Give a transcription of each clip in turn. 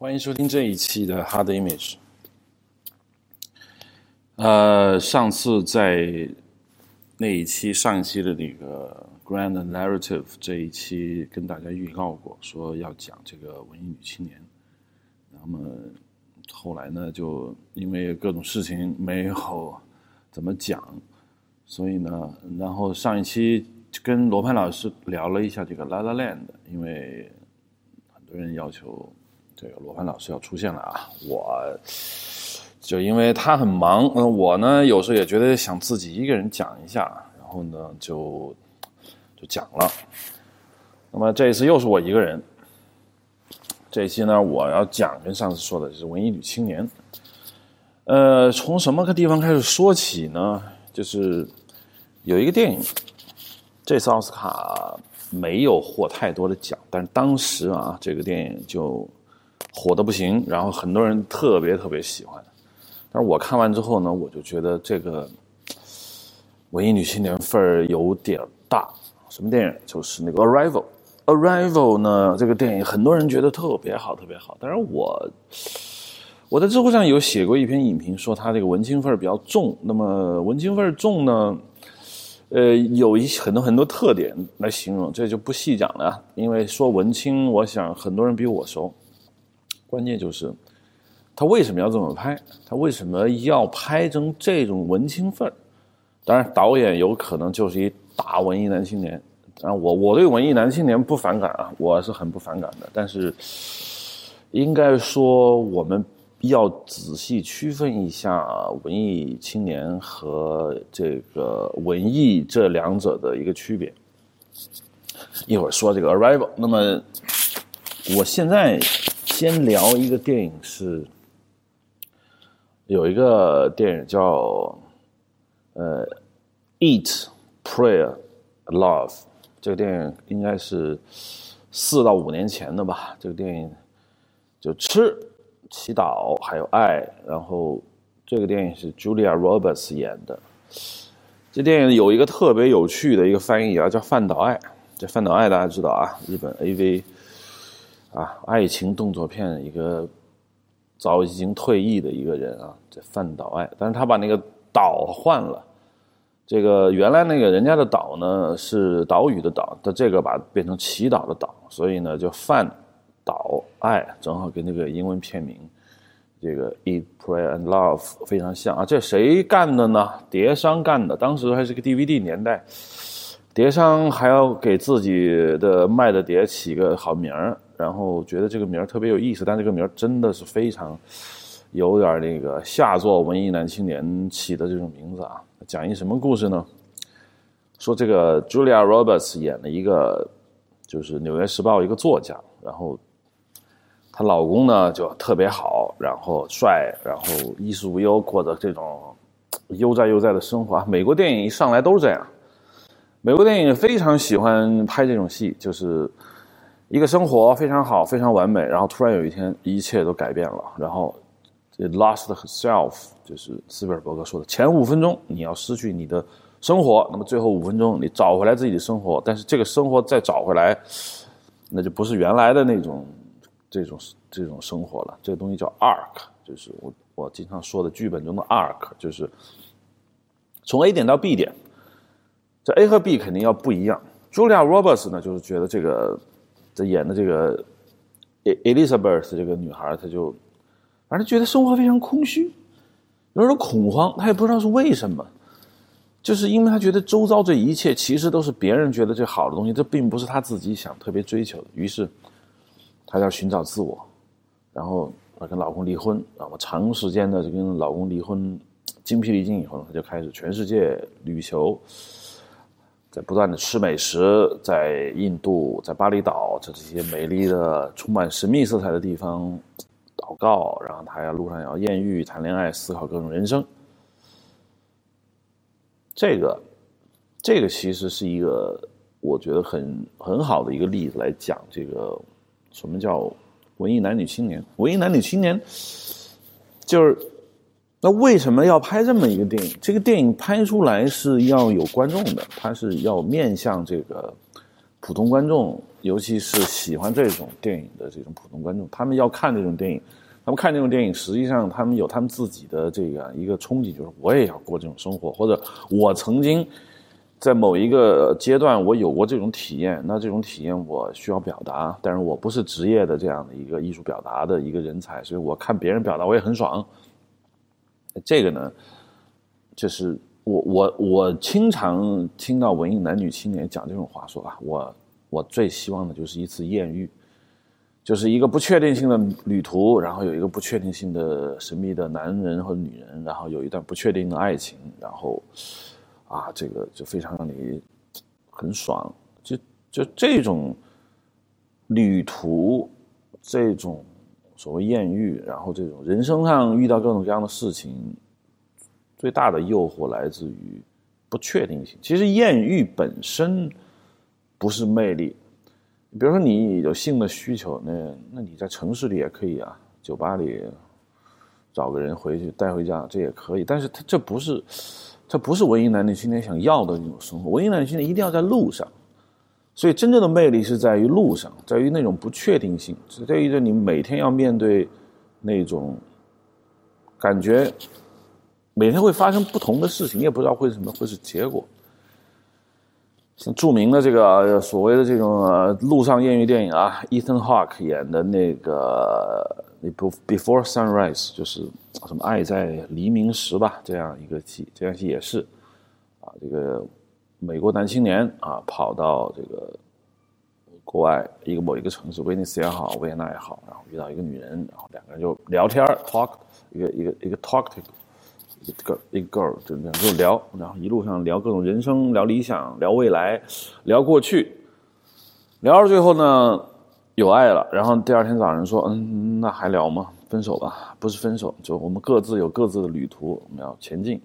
欢迎收听这一期的 Hard Image。呃，上次在那一期上一期的那个 Grand Narrative 这一期跟大家预告过，说要讲这个文艺女青年。那么后来呢，就因为各种事情没有怎么讲，所以呢，然后上一期跟罗盘老师聊了一下这个 La La Land，因为很多人要求。这个罗盘老师要出现了啊！我就因为他很忙，嗯，我呢有时候也觉得想自己一个人讲一下，然后呢就就讲了。那么这一次又是我一个人。这一期呢，我要讲跟上次说的就是文艺女青年。呃，从什么个地方开始说起呢？就是有一个电影，这次奥斯卡没有获太多的奖，但是当时啊，这个电影就。火的不行，然后很多人特别特别喜欢，但是我看完之后呢，我就觉得这个文艺女青年份儿有点大。什么电影？就是那个《Arrival》。《Arrival》呢，这个电影很多人觉得特别好，特别好。但是我我在知乎上有写过一篇影评，说它这个文青范儿比较重。那么文青范儿重呢，呃，有一很多很多特点来形容，这就不细讲了。因为说文青，我想很多人比我熟。关键就是，他为什么要这么拍？他为什么要拍成这种文青范儿？当然，导演有可能就是一大文艺男青年。啊，我我对文艺男青年不反感啊，我是很不反感的。但是，应该说我们要仔细区分一下文艺青年和这个文艺这两者的一个区别。一会儿说这个 Arrival。那么，我现在。先聊一个电影，是有一个电影叫呃《Eat, Prayer, Love》，这个电影应该是四到五年前的吧。这个电影就吃、祈祷还有爱，然后这个电影是 Julia Roberts 演的。这电影有一个特别有趣的一个翻译啊，叫饭岛爱。这饭岛爱大家知道啊，日本 AV。啊，爱情动作片一个早已经退役的一个人啊，这范岛爱，但是他把那个岛换了，这个原来那个人家的岛呢是岛屿的岛，他这个把变成祈祷的岛，所以呢就范岛爱，正好跟那个英文片名这个 Eat, Pray and Love 非常像啊。这谁干的呢？碟商干的，当时还是个 DVD 年代，碟商还要给自己的卖的碟起个好名儿。然后觉得这个名儿特别有意思，但这个名儿真的是非常有点那个下作文艺男青年起的这种名字啊。讲一什么故事呢？说这个 Julia Roberts 演了一个就是《纽约时报》一个作家，然后她老公呢就特别好，然后帅，然后衣食无忧，过着这种悠哉悠哉的生活。美国电影一上来都是这样，美国电影非常喜欢拍这种戏，就是。一个生活非常好，非常完美，然后突然有一天，一切都改变了。然后，it lost herself，就是斯皮尔伯格说的，前五分钟你要失去你的生活，那么最后五分钟你找回来自己的生活。但是这个生活再找回来，那就不是原来的那种这种这种生活了。这个东西叫 arc，就是我我经常说的剧本中的 arc，就是从 A 点到 B 点，这 A 和 B 肯定要不一样。Julia Roberts 呢，就是觉得这个。这演的这个 Elizabeth 这个女孩，她就反正觉得生活非常空虚，有点恐慌，她也不知道是为什么，就是因为她觉得周遭这一切其实都是别人觉得最好的东西，这并不是她自己想特别追求的。于是，她要寻找自我，然后她跟老公离婚，然后长时间的跟老公离婚，精疲力尽以后呢，她就开始全世界旅游。在不断的吃美食，在印度，在巴厘岛，在这些美丽的、充满神秘色彩的地方祷告，然后他要路上要艳遇、谈恋爱、思考各种人生。这个，这个其实是一个我觉得很很好的一个例子来讲这个什么叫文艺男女青年。文艺男女青年就是。那为什么要拍这么一个电影？这个电影拍出来是要有观众的，它是要面向这个普通观众尤其是喜欢这种电影的这种普通观众，他们要看这种电影，他们看这种电影，实际上他们有他们自己的这个一个憧憬，就是我也要过这种生活，或者我曾经在某一个阶段我有过这种体验，那这种体验我需要表达，但是我不是职业的这样的一个艺术表达的一个人才，所以我看别人表达我也很爽。这个呢，就是我我我经常听到文艺男女青年讲这种话，说啊，我我最希望的就是一次艳遇，就是一个不确定性的旅途，然后有一个不确定性的神秘的男人或女人，然后有一段不确定的爱情，然后啊，这个就非常让你很爽，就就这种旅途，这种。所谓艳遇，然后这种人生上遇到各种各样的事情，最大的诱惑来自于不确定性。其实艳遇本身不是魅力，比如说你有性的需求，那那你在城市里也可以啊，酒吧里找个人回去带回家，这也可以。但是他这不是，这不是文艺男女青年想要的那种生活。文艺男女青年一定要在路上。所以，真正的魅力是在于路上，在于那种不确定性，是在于你每天要面对那种感觉，每天会发生不同的事情，你也不知道会什么会是结果。像著名的这个所谓的这种路上艳遇电影啊，Ethan Hawke 演的那个那部《Before Sunrise》，就是什么爱在黎明时吧，这样一个戏，这样戏也是啊，这个。美国男青年啊，跑到这个国外一个某一个城市，威尼斯也好，维也纳也好，然后遇到一个女人，然后两个人就聊天 talk，一个一个一个 talk to 一个一个 girl，就这样就聊，然后一路上聊各种人生，聊理想，聊未来，聊过去，聊到最后呢，有爱了，然后第二天早上说，嗯，那还聊吗？分手吧，不是分手，就我们各自有各自的旅途，我们要前进。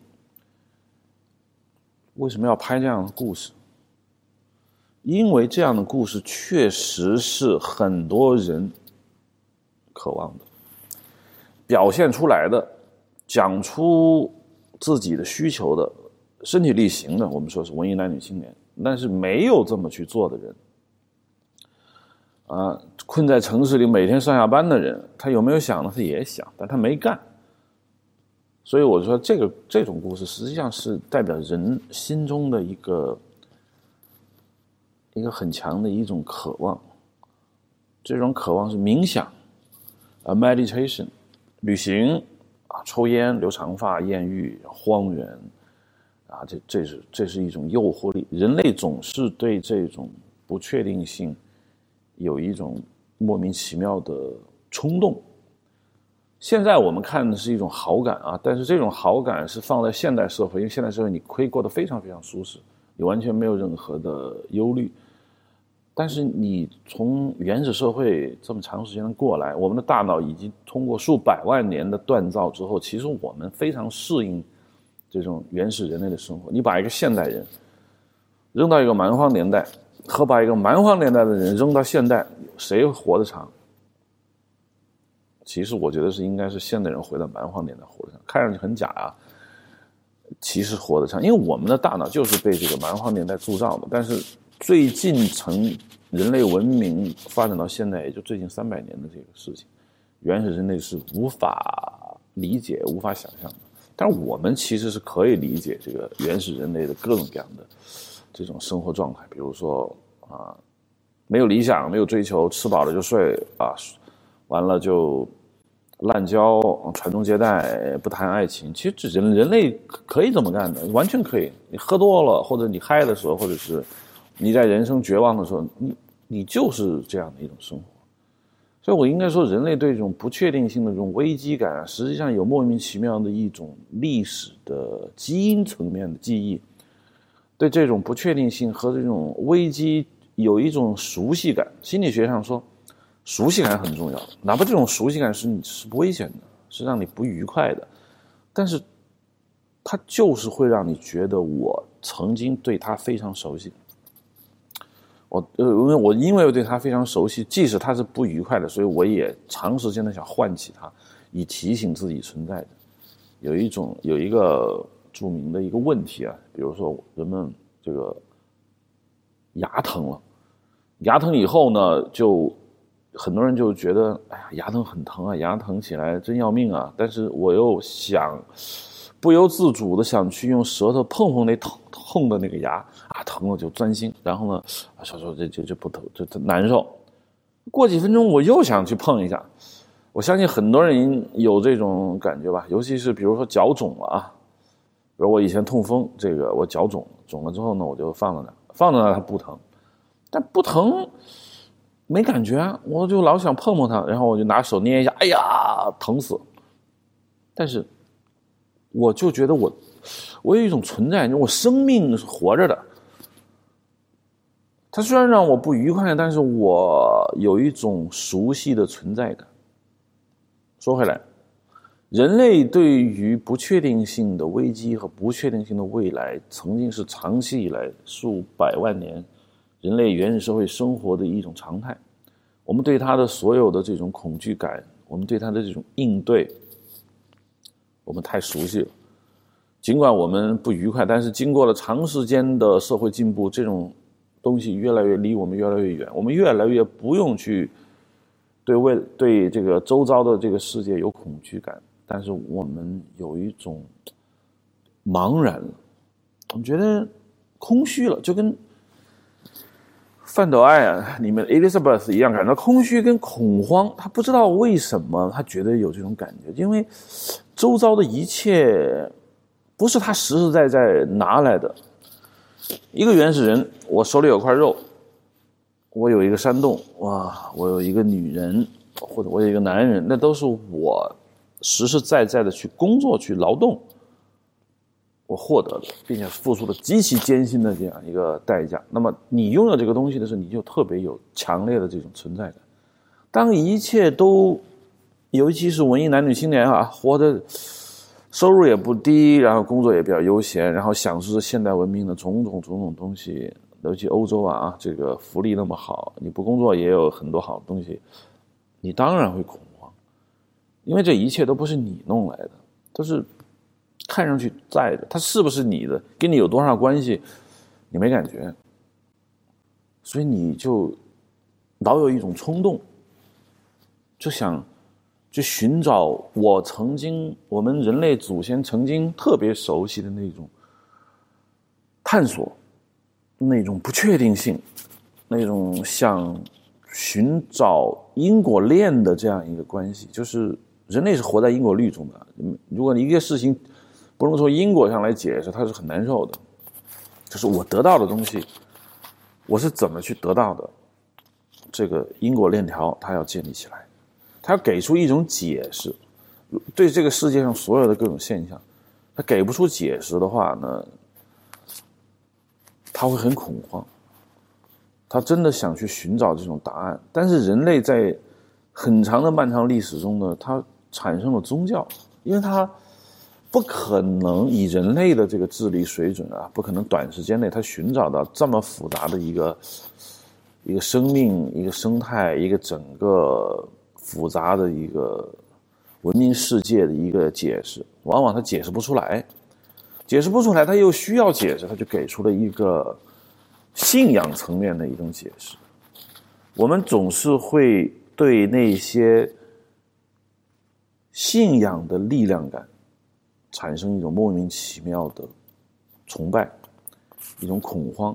为什么要拍这样的故事？因为这样的故事确实是很多人渴望的，表现出来的，讲出自己的需求的，身体力行的。我们说是文艺男女青年，但是没有这么去做的人，啊，困在城市里每天上下班的人，他有没有想呢？他也想，但他没干。所以我说，这个这种故事实际上是代表人心中的一个一个很强的一种渴望。这种渴望是冥想，啊，meditation，旅行，啊，抽烟，留长发，艳遇，荒原，啊，这这是这是一种诱惑力。人类总是对这种不确定性有一种莫名其妙的冲动。现在我们看的是一种好感啊，但是这种好感是放在现代社会，因为现代社会你可以过得非常非常舒适，你完全没有任何的忧虑。但是你从原始社会这么长时间过来，我们的大脑已经通过数百万年的锻造之后，其实我们非常适应这种原始人类的生活。你把一个现代人扔到一个蛮荒年代，和把一个蛮荒年代的人扔到现代，谁活得长？其实我觉得是应该是现代人回到蛮荒年代活得长，看上去很假啊。其实活得长，因为我们的大脑就是被这个蛮荒年代铸造的。但是最近从人类文明发展到现在，也就最近三百年的这个事情，原始人类是无法理解、无法想象的。但是我们其实是可以理解这个原始人类的各种各样的这种生活状态，比如说啊，没有理想，没有追求，吃饱了就睡啊。完了就滥交、传宗接代，不谈爱情。其实这人人类可以这么干的，完全可以。你喝多了，或者你嗨的时候，或者是你在人生绝望的时候，你你就是这样的一种生活。所以我应该说，人类对这种不确定性的这种危机感，实际上有莫名其妙的一种历史的基因层面的记忆，对这种不确定性和这种危机有一种熟悉感。心理学上说。熟悉感很重要，哪怕这种熟悉感是你是危险的，是让你不愉快的，但是，它就是会让你觉得我曾经对他非常熟悉。我呃，因为我因为我对他非常熟悉，即使他是不愉快的，所以我也长时间的想唤起他，以提醒自己存在的。有一种有一个著名的一个问题啊，比如说人们这个牙疼了。牙疼以后呢，就很多人就觉得，哎呀，牙疼很疼啊，牙疼起来真要命啊。但是我又想不由自主的想去用舌头碰碰那疼痛的那个牙啊，疼了就钻心，然后呢，小时候就就就不疼，就难受。过几分钟我又想去碰一下，我相信很多人有这种感觉吧，尤其是比如说脚肿了啊，比如我以前痛风，这个我脚肿，肿了之后呢，我就放在那，放在那它不疼，但不疼没感觉，我就老想碰碰它，然后我就拿手捏一下，哎呀，疼死！但是我就觉得我我有一种存在，我生命是活着的。它虽然让我不愉快，但是我有一种熟悉的存在感。说回来，人类对于不确定性的危机和不确定性的未来，曾经是长期以来数百万年人类原始社会生活的一种常态。我们对它的所有的这种恐惧感，我们对它的这种应对，我们太熟悉了。尽管我们不愉快，但是经过了长时间的社会进步，这种。东西越来越离我们越来越远，我们越来越不用去对未对这个周遭的这个世界有恐惧感，但是我们有一种茫然了，我们觉得空虚了，就跟《范德爱》啊里面 Elizabeth 一样，感到空虚跟恐慌。他不知道为什么，他觉得有这种感觉，因为周遭的一切不是他实实在在拿来的。一个原始人，我手里有块肉，我有一个山洞，哇，我有一个女人，或者我有一个男人，那都是我实实在在的去工作、去劳动，我获得的，并且付出的极其艰辛的这样一个代价。那么你拥有这个东西的时候，你就特别有强烈的这种存在感。当一切都，尤其是文艺男女青年啊，活得。收入也不低，然后工作也比较悠闲，然后享受着现代文明的种种种种东西。尤其欧洲啊，这个福利那么好，你不工作也有很多好东西，你当然会恐慌，因为这一切都不是你弄来的，都是看上去在的，它是不是你的，跟你有多少关系，你没感觉，所以你就老有一种冲动，就想。去寻找我曾经我们人类祖先曾经特别熟悉的那种探索，那种不确定性，那种想寻找因果链的这样一个关系，就是人类是活在因果律中的。如果你一个事情不能从因果上来解释，他是很难受的。就是我得到的东西，我是怎么去得到的？这个因果链条，他要建立起来。他要给出一种解释，对这个世界上所有的各种现象，他给不出解释的话呢，他会很恐慌。他真的想去寻找这种答案，但是人类在很长的漫长历史中呢，他产生了宗教，因为他不可能以人类的这个智力水准啊，不可能短时间内他寻找到这么复杂的一个一个生命、一个生态、一个整个。复杂的一个文明世界的一个解释，往往他解释不出来，解释不出来，他又需要解释，他就给出了一个信仰层面的一种解释。我们总是会对那些信仰的力量感产生一种莫名其妙的崇拜，一种恐慌，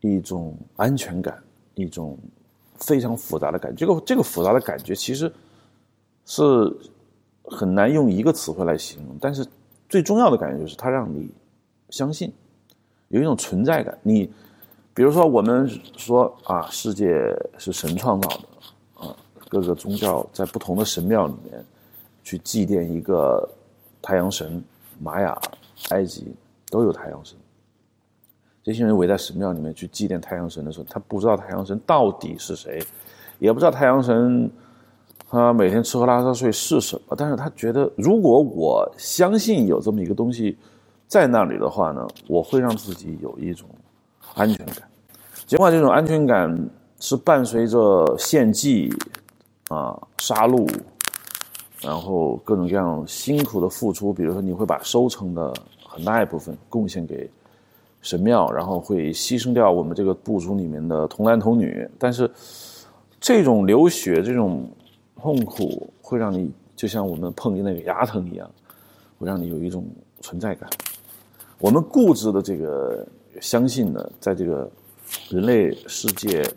一种安全感，一种。非常复杂的感觉，这个这个复杂的感觉其实是很难用一个词汇来形容。但是最重要的感觉就是它让你相信有一种存在感。你比如说，我们说啊，世界是神创造的啊，各个宗教在不同的神庙里面去祭奠一个太阳神，玛雅、埃及都有太阳神。这些人围在神庙里面去祭奠太阳神的时候，他不知道太阳神到底是谁，也不知道太阳神他每天吃喝拉撒睡是什么。但是他觉得，如果我相信有这么一个东西在那里的话呢，我会让自己有一种安全感。尽管这种安全感是伴随着献祭啊、杀戮，然后各种各样辛苦的付出，比如说你会把收成的很大一部分贡献给。神庙，然后会牺牲掉我们这个部族里面的童男童女。但是这种流血、这种痛苦，会让你就像我们碰见那个牙疼一样，会让你有一种存在感。我们固执的这个相信呢，在这个人类世界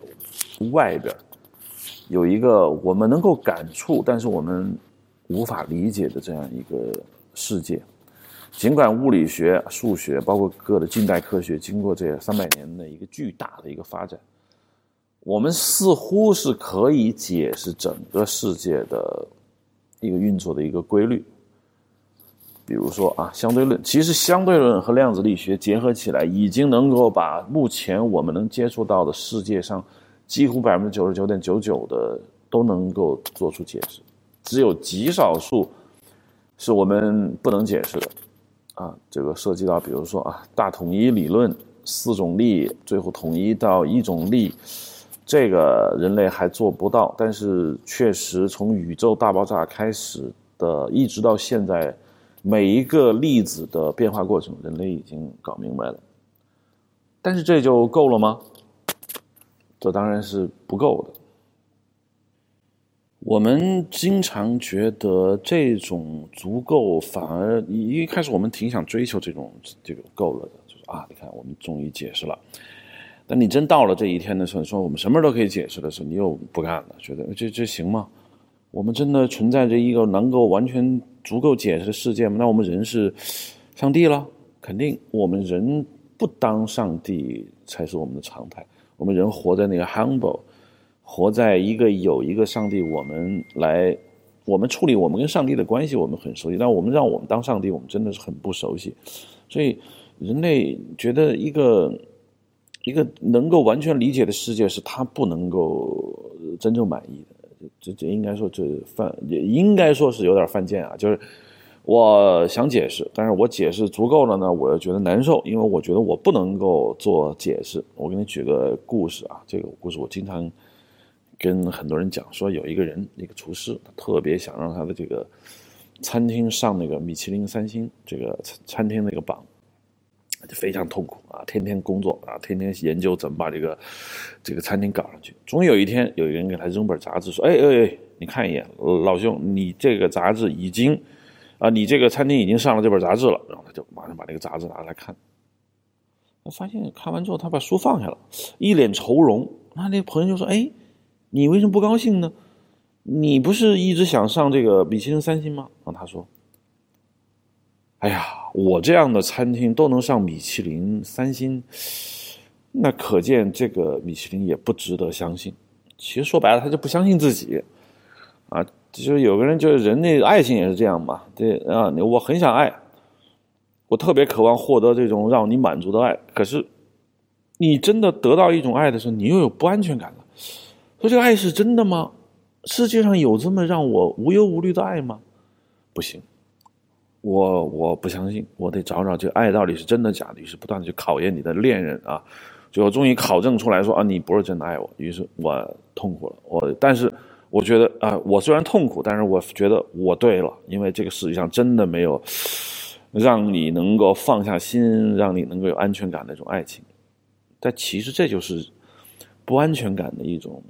外边。有一个我们能够感触，但是我们无法理解的这样一个世界。尽管物理学、数学，包括各的近代科学，经过这三百年的一个巨大的一个发展，我们似乎是可以解释整个世界的一个运作的一个规律。比如说啊，相对论，其实相对论和量子力学结合起来，已经能够把目前我们能接触到的世界上。几乎百分之九十九点九九的都能够做出解释，只有极少数是我们不能解释的，啊，这个涉及到比如说啊大统一理论，四种力最后统一到一种力，这个人类还做不到，但是确实从宇宙大爆炸开始的一直到现在，每一个粒子的变化过程，人类已经搞明白了，但是这就够了吗？这当然是不够的。我们经常觉得这种足够，反而一开始我们挺想追求这种这个够了的，就是啊，你看我们终于解释了。但你真到了这一天的时候，你说我们什么都可以解释的时候，你又不干了，觉得这这行吗？我们真的存在着一个能够完全足够解释的世界吗？那我们人是上帝了？肯定，我们人不当上帝才是我们的常态。我们人活在那个 humble，活在一个有一个上帝，我们来，我们处理我们跟上帝的关系，我们很熟悉。但我们让我们当上帝，我们真的是很不熟悉。所以，人类觉得一个一个能够完全理解的世界，是他不能够真正满意的。这这应该说这犯，也应该说是有点犯贱啊，就是。我想解释，但是我解释足够了呢，我又觉得难受，因为我觉得我不能够做解释。我给你举个故事啊，这个故事我经常跟很多人讲，说有一个人，一个厨师，他特别想让他的这个餐厅上那个米其林三星这个餐厅那个榜，就非常痛苦啊，天天工作啊，天天研究怎么把这个这个餐厅搞上去。终于有一天，有一个人给他扔本杂志，说：“哎哎哎，你看一眼，老兄，你这个杂志已经。”啊，你这个餐厅已经上了这本杂志了，然后他就马上把这个杂志拿来看。他发现看完之后，他把书放下了，一脸愁容。那那朋友就说：“哎，你为什么不高兴呢？你不是一直想上这个米其林三星吗？”然后他说：“哎呀，我这样的餐厅都能上米其林三星，那可见这个米其林也不值得相信。其实说白了，他就不相信自己啊。”就是有个人，就是人类爱情也是这样嘛，对啊，我很想爱，我特别渴望获得这种让你满足的爱。可是，你真的得到一种爱的时候，你又有不安全感了。说这个爱是真的吗？世界上有这么让我无忧无虑的爱吗？不行，我我不相信，我得找找这爱到底是真的假的。于是不断的去考验你的恋人啊，最后终于考证出来说啊，你不是真的爱我。于是我痛苦了，我但是。我觉得啊，我虽然痛苦，但是我觉得我对了，因为这个世界上真的没有让你能够放下心、让你能够有安全感的那种爱情。但其实这就是不安全感的一种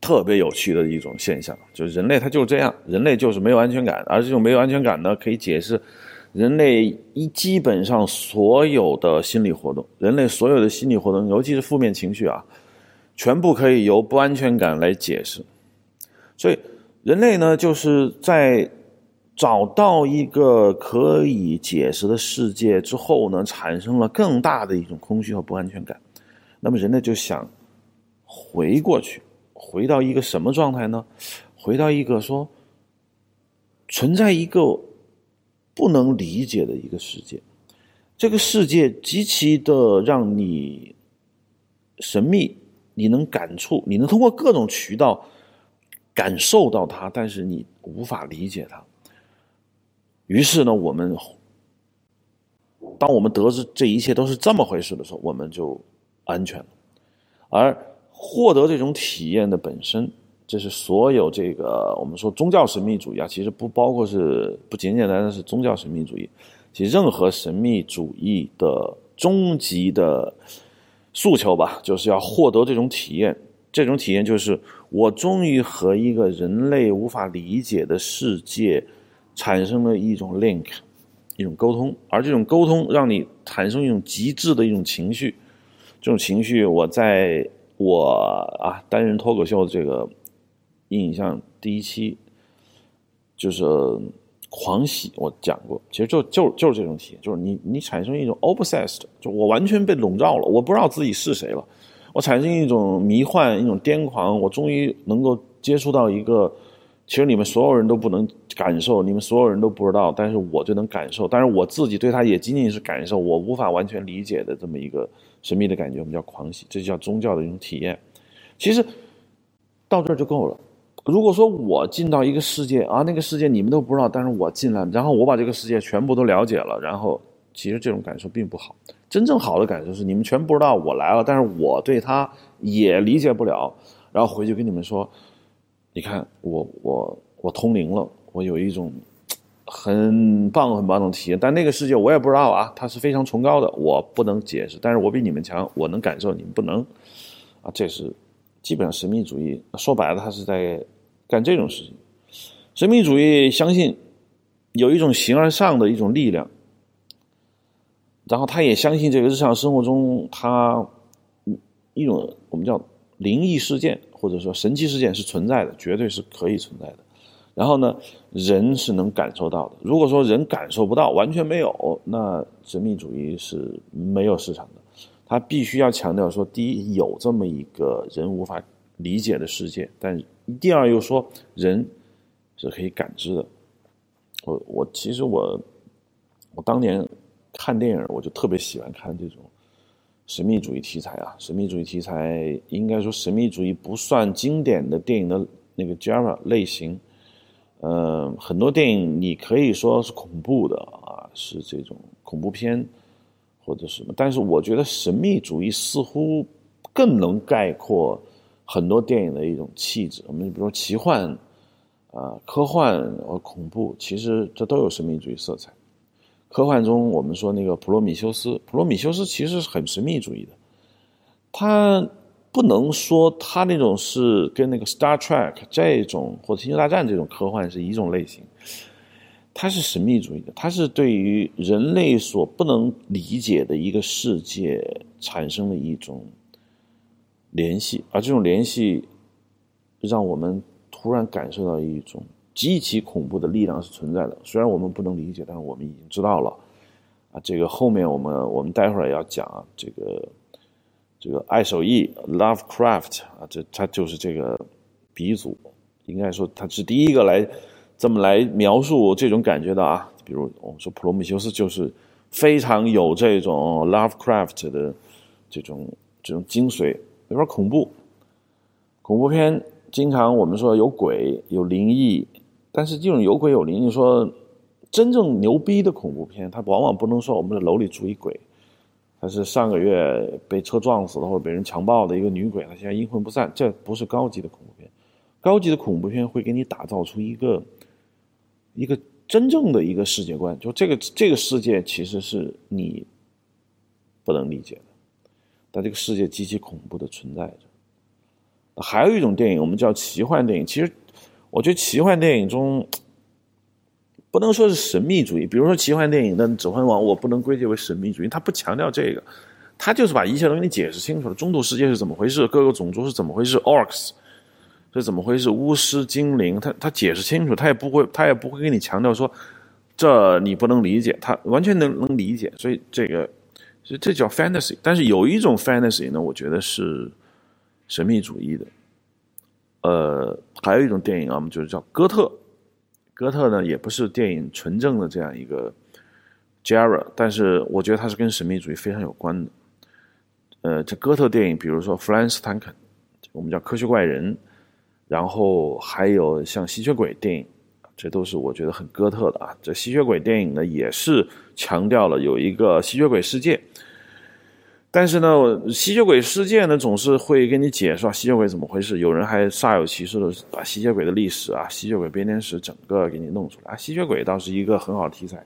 特别有趣的一种现象，就是人类他就是这样，人类就是没有安全感，而这种没有安全感呢，可以解释人类一基本上所有的心理活动，人类所有的心理活动，尤其是负面情绪啊。全部可以由不安全感来解释，所以人类呢，就是在找到一个可以解释的世界之后呢，产生了更大的一种空虚和不安全感。那么人类就想回过去，回到一个什么状态呢？回到一个说存在一个不能理解的一个世界，这个世界极其的让你神秘。你能感触，你能通过各种渠道感受到它，但是你无法理解它。于是呢，我们当我们得知这一切都是这么回事的时候，我们就安全了。而获得这种体验的本身，这是所有这个我们说宗教神秘主义啊，其实不包括是不简简单单是宗教神秘主义，其实任何神秘主义的终极的诉求吧，就是要获得这种体验。这种体验就是我终于和一个人类无法理解的世界产生了一种 link，一种沟通，而这种沟通让你产生一种极致的一种情绪。这种情绪，我在我啊担任脱口秀的这个印象第一期就是狂喜，我讲过，其实就就就是这种体验，就是你你产生一种 obsessed，就我完全被笼罩了，我不知道自己是谁了。我产生一种迷幻，一种癫狂。我终于能够接触到一个，其实你们所有人都不能感受，你们所有人都不知道，但是我就能感受。但是我自己对他也仅仅是感受，我无法完全理解的这么一个神秘的感觉，我们叫狂喜，这就叫宗教的一种体验。其实到这儿就够了。如果说我进到一个世界啊，那个世界你们都不知道，但是我进来，然后我把这个世界全部都了解了，然后其实这种感受并不好。真正好的感受是你们全不知道我来了，但是我对他也理解不了，然后回去跟你们说，你看我我我通灵了，我有一种很棒很棒的体验，但那个世界我也不知道啊，它是非常崇高的，我不能解释，但是我比你们强，我能感受，你们不能，啊，这是基本上神秘主义说白了，他是在干这种事情，神秘主义相信有一种形而上的一种力量。然后他也相信这个日常生活中，他一种我们叫灵异事件或者说神奇事件是存在的，绝对是可以存在的。然后呢，人是能感受到的。如果说人感受不到，完全没有，那神秘主义是没有市场的。他必须要强调说，第一，有这么一个人无法理解的世界；但第二，又说人是可以感知的。我我其实我我当年。看电影，我就特别喜欢看这种神秘主义题材啊！神秘主义题材，应该说神秘主义不算经典的电影的那个 genre 类型。呃，很多电影你可以说是恐怖的啊，是这种恐怖片或者什么，但是我觉得神秘主义似乎更能概括很多电影的一种气质。我们比如说奇幻啊、科幻和恐怖，其实这都有神秘主义色彩。科幻中，我们说那个普罗米修斯，普罗米修斯其实是很神秘主义的。他不能说他那种是跟那个 Star Trek 这种或者星球大战这种科幻是一种类型，它是神秘主义的，它是对于人类所不能理解的一个世界产生了一种联系，而这种联系让我们突然感受到一种。极其恐怖的力量是存在的，虽然我们不能理解，但是我们已经知道了。啊，这个后面我们我们待会儿要讲，这个这个爱手艺 Lovecraft 啊，这他就是这个鼻祖，应该说他是第一个来这么来描述这种感觉的啊。比如我们说普罗米修斯就是非常有这种 Lovecraft 的这种这种精髓，有点恐怖。恐怖片经常我们说有鬼有灵异。但是这种有鬼有灵，你说真正牛逼的恐怖片，它往往不能说我们的楼里住一鬼，它是上个月被车撞死了或者被人强暴的一个女鬼，她现在阴魂不散，这不是高级的恐怖片。高级的恐怖片会给你打造出一个一个真正的一个世界观，就这个这个世界其实是你不能理解的，但这个世界极其恐怖的存在着。还有一种电影，我们叫奇幻电影，其实。我觉得奇幻电影中不能说是神秘主义，比如说奇幻电影的《指环王》，我不能归结为神秘主义，他不强调这个，他就是把一切都给你解释清楚了。中土世界是怎么回事？各个种族是怎么回事？Orcs 是怎么回事？巫师、精灵，他他解释清楚，他也不会他也不会给你强调说这你不能理解，他完全能能理解。所以这个，所以这叫 fantasy。但是有一种 fantasy 呢，我觉得是神秘主义的。呃，还有一种电影啊，我们就是叫哥特。哥特呢，也不是电影纯正的这样一个 genre，但是我觉得它是跟神秘主义非常有关的。呃，这哥特电影，比如说弗兰斯坦肯，我们叫科学怪人，然后还有像吸血鬼电影，这都是我觉得很哥特的啊。这吸血鬼电影呢，也是强调了有一个吸血鬼世界。但是呢，吸血鬼事件呢总是会跟你解说吸血鬼怎么回事。有人还煞有其事的把吸血鬼的历史啊、吸血鬼编年史整个给你弄出来啊。吸血鬼倒是一个很好的题材。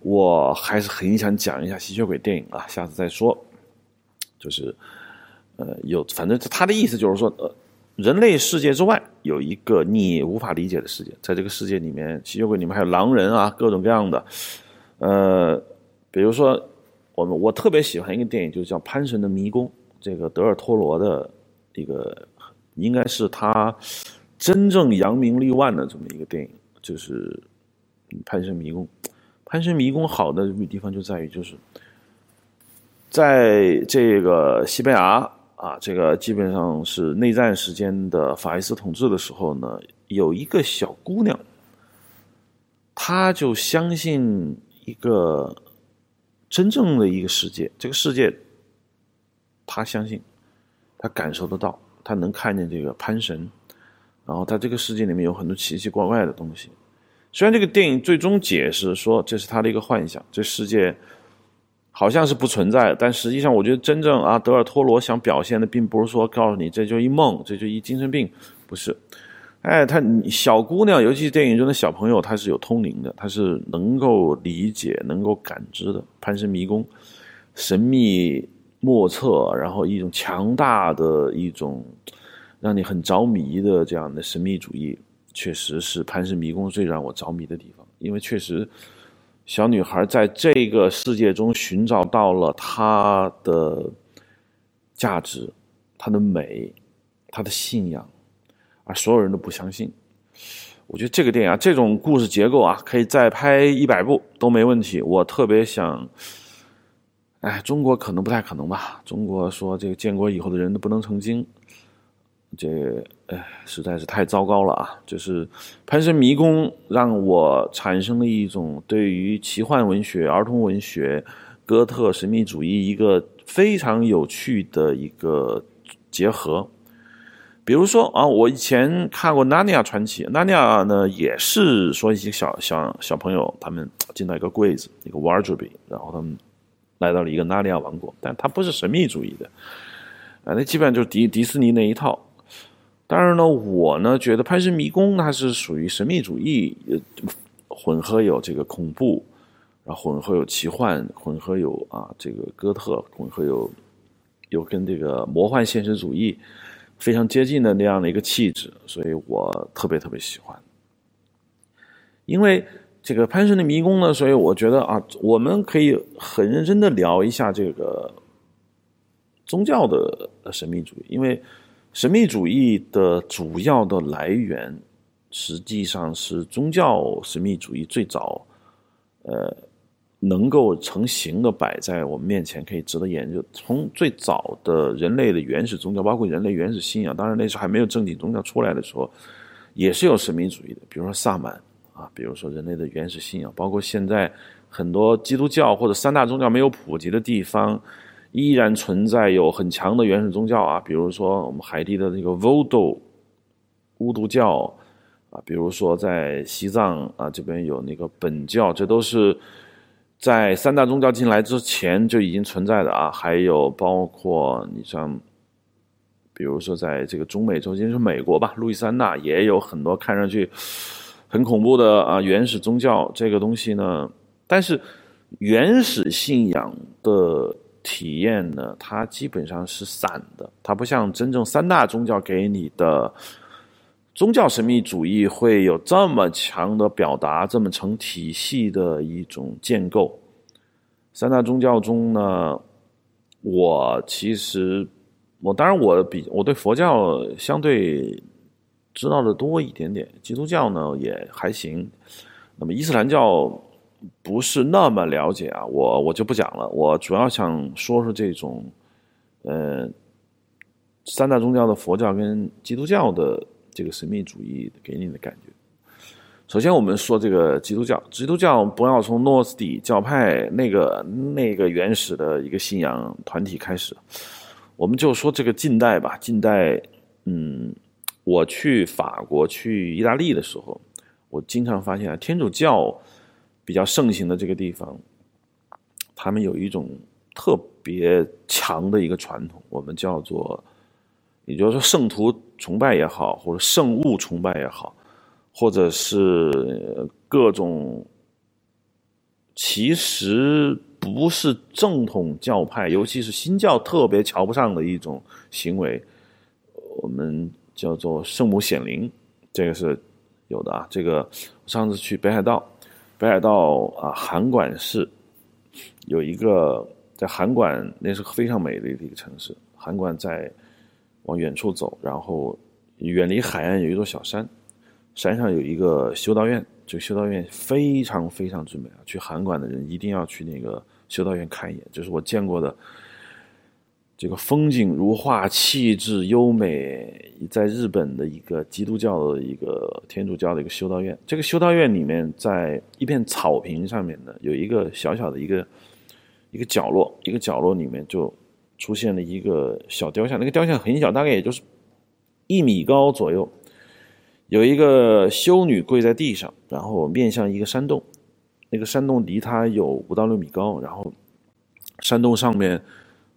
我还是很想讲一下吸血鬼电影啊，下次再说。就是，呃，有反正他的意思就是说，呃，人类世界之外有一个你无法理解的世界，在这个世界里面，吸血鬼里面还有狼人啊，各种各样的。呃，比如说我们我特别喜欢一个电影，就是叫《潘神的迷宫》，这个德尔托罗的一个，应该是他真正扬名立万的这么一个电影，就是《潘神迷宫》。潘神迷宫好的地方就在于，就是在这个西班牙啊，这个基本上是内战时间的法西斯统治的时候呢，有一个小姑娘，她就相信一个真正的一个世界，这个世界，他相信，他感受得到，他能看见这个潘神，然后在这个世界里面有很多奇奇怪怪的东西。虽然这个电影最终解释说这是他的一个幻想，这世界好像是不存在，但实际上我觉得真正啊，德尔托罗想表现的并不是说告诉你这就一梦，这就一精神病，不是。哎，他小姑娘，尤其是电影中的小朋友，她是有通灵的，她是能够理解、能够感知的。潘神迷宫，神秘莫测，然后一种强大的一种让你很着迷的这样的神秘主义。确实是潘氏迷宫最让我着迷的地方，因为确实，小女孩在这个世界中寻找到了她的价值、她的美、她的信仰，啊所有人都不相信。我觉得这个电影啊，这种故事结构啊，可以再拍一百部都没问题。我特别想，哎，中国可能不太可能吧？中国说这个建国以后的人都不能成精。这哎，实在是太糟糕了啊！就是《潘神迷宫》让我产生了一种对于奇幻文学、儿童文学、哥特神秘主义一个非常有趣的一个结合。比如说啊，我以前看过《纳尼亚传奇》，《纳尼亚》呢也是说一些小小小朋友他们进到一个柜子，一个 wardrobe，然后他们来到了一个纳尼亚王国，但它不是神秘主义的啊，那基本上就是迪迪士尼那一套。当然呢，我呢觉得《潘神迷宫》它是属于神秘主义，混合有这个恐怖，然后混合有奇幻，混合有啊这个哥特，混合有有跟这个魔幻现实主义非常接近的那样的一个气质，所以我特别特别喜欢。因为这个《潘神的迷宫》呢，所以我觉得啊，我们可以很认真的聊一下这个宗教的神秘主义，因为。神秘主义的主要的来源，实际上是宗教神秘主义最早，呃，能够成型的摆在我们面前，可以值得研究。从最早的人类的原始宗教，包括人类原始信仰，当然那时候还没有正经宗教出来的时候，也是有神秘主义的，比如说萨满啊，比如说人类的原始信仰，包括现在很多基督教或者三大宗教没有普及的地方。依然存在有很强的原始宗教啊，比如说我们海地的那个 Vodo 巫毒教啊，比如说在西藏啊这边有那个本教，这都是在三大宗教进来之前就已经存在的啊。还有包括你像，比如说在这个中美洲，就是美国吧，路易斯安那也有很多看上去很恐怖的啊原始宗教这个东西呢。但是原始信仰的。体验呢，它基本上是散的，它不像真正三大宗教给你的宗教神秘主义会有这么强的表达，这么成体系的一种建构。三大宗教中呢，我其实我当然我比我对佛教相对知道的多一点点，基督教呢也还行，那么伊斯兰教。不是那么了解啊，我我就不讲了。我主要想说说这种，呃，三大宗教的佛教跟基督教的这个神秘主义给你的感觉。首先，我们说这个基督教，基督教不要从诺斯底教派那个那个原始的一个信仰团体开始，我们就说这个近代吧。近代，嗯，我去法国、去意大利的时候，我经常发现啊，天主教。比较盛行的这个地方，他们有一种特别强的一个传统，我们叫做，也就是说圣徒崇拜也好，或者圣物崇拜也好，或者是各种其实不是正统教派，尤其是新教特别瞧不上的一种行为，我们叫做圣母显灵，这个是有的啊。这个上次去北海道，北海道啊函馆市有一个在函馆，那是非常美丽的一个城市。函馆在往远处走，然后远离海岸有一座小山，山上有一个修道院。这个修道院非常非常之美啊！去函馆的人一定要去那个修道院看一眼，这是我见过的这个风景如画、气质优美，在日本的一个基督教的一个天主教的一个修道院。这个修道院里面，在一片草坪上面呢，有一个小小的一个一个角落，一个角落里面就出现了一个小雕像，那个雕像很小，大概也就是一米高左右。有一个修女跪在地上，然后面向一个山洞，那个山洞离她有五到六米高，然后山洞上面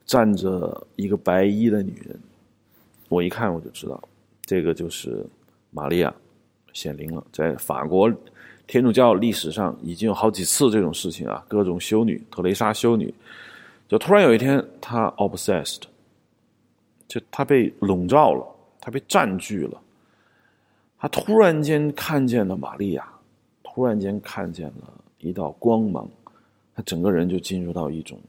站着一个白衣的女人。我一看我就知道，这个就是玛利亚显灵了。在法国天主教历史上已经有好几次这种事情啊，各种修女，特蕾莎修女，就突然有一天他 obsessed，就他被笼罩了，他被占据了。他突然间看见了玛利亚，突然间看见了一道光芒，他整个人就进入到一种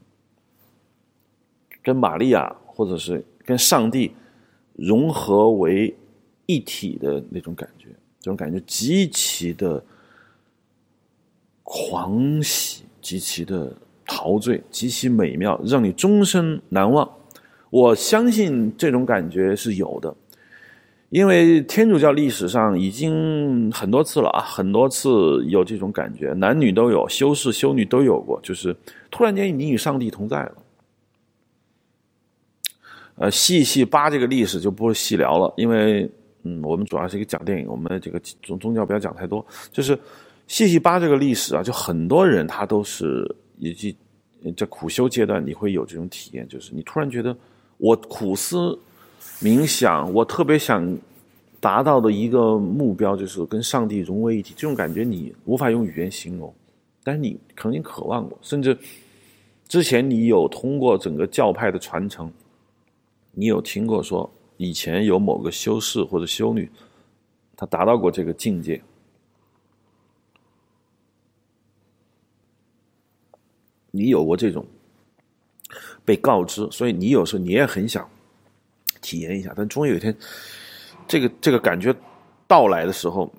跟玛利亚或者是跟上帝融合为一体的那种感觉，这种感觉极其的狂喜，极其的陶醉，极其美妙，让你终身难忘。我相信这种感觉是有的。因为天主教历史上已经很多次了啊，很多次有这种感觉，男女都有，修士修女都有过，就是突然间你与上帝同在了。呃，细细扒这个历史就不细聊了，因为嗯，我们主要是一个讲电影，我们这个宗宗教不要讲太多，就是细细扒这个历史啊，就很多人他都是以及在苦修阶段，你会有这种体验，就是你突然觉得我苦思。冥想，我特别想达到的一个目标就是跟上帝融为一体。这种感觉你无法用语言形容，但是你肯定渴望过。甚至之前你有通过整个教派的传承，你有听过说以前有某个修士或者修女，他达到过这个境界，你有过这种被告知，所以你有时候你也很想。体验一下，但终于有一天，这个这个感觉到来的时候，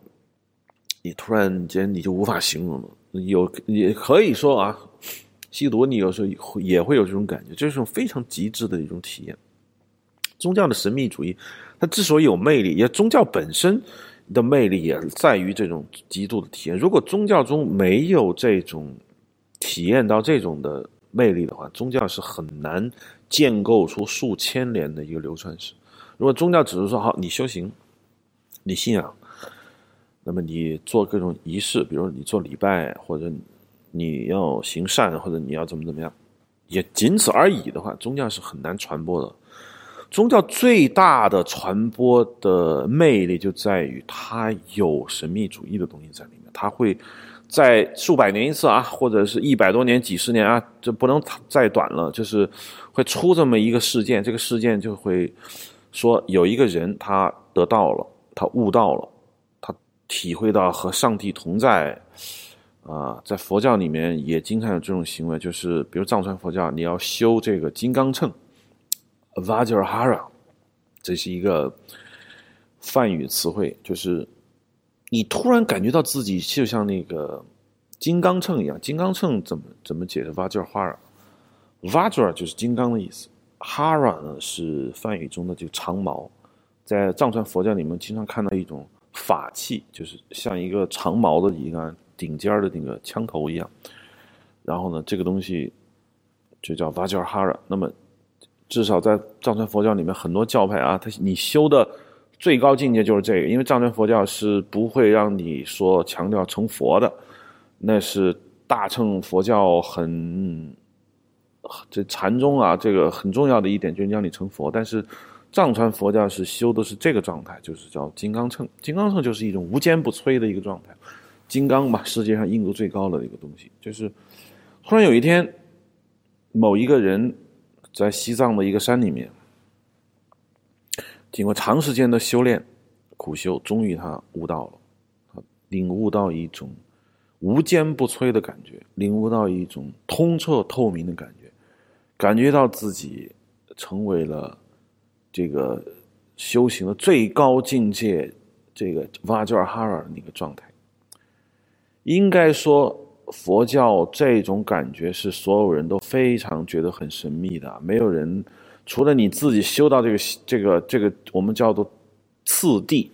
你突然间你就无法形容了。有也可以说啊，吸毒你有时候也会有这种感觉，这是种非常极致的一种体验。宗教的神秘主义，它之所以有魅力，也宗教本身的魅力也在于这种极度的体验。如果宗教中没有这种体验到这种的魅力的话，宗教是很难。建构出数千年的一个流传史。如果宗教只是说好，你修行，你信仰，那么你做各种仪式，比如你做礼拜，或者你要行善，或者你要怎么怎么样，也仅此而已的话，宗教是很难传播的。宗教最大的传播的魅力就在于它有神秘主义的东西在里面，它会。在数百年一次啊，或者是一百多年、几十年啊，这不能再短了。就是会出这么一个事件，这个事件就会说有一个人他得到了，他悟到了，他体会到和上帝同在。啊，在佛教里面也经常有这种行为，就是比如藏传佛教，你要修这个金刚秤，Vajrahara，这是一个梵语词汇，就是。你突然感觉到自己就像那个金刚秤一样，金刚秤怎么怎么解释？Vajra，Vajra 就是金刚的意思，Hara 呢是梵语中的这个长矛，在藏传佛教里面经常看到一种法器，就是像一个长矛的一个顶尖的那个枪头一样。然后呢，这个东西就叫 Vajrahara。那么至少在藏传佛教里面，很多教派啊，他你修的。最高境界就是这个，因为藏传佛教是不会让你说强调成佛的，那是大乘佛教很这禅宗啊，这个很重要的一点就是让你成佛。但是藏传佛教是修的是这个状态，就是叫金刚乘。金刚乘就是一种无坚不摧的一个状态，金刚嘛，世界上硬度最高的一个东西，就是突然有一天，某一个人在西藏的一个山里面，经过长时间的修炼苦修，终于他悟到了，领悟到一种无坚不摧的感觉，领悟到一种通彻透明的感觉，感觉到自己成为了这个修行的最高境界，这个瓦吉尔哈尔那个状态。应该说，佛教这种感觉是所有人都非常觉得很神秘的。没有人，除了你自己修到这个这个这个，我们叫做次第，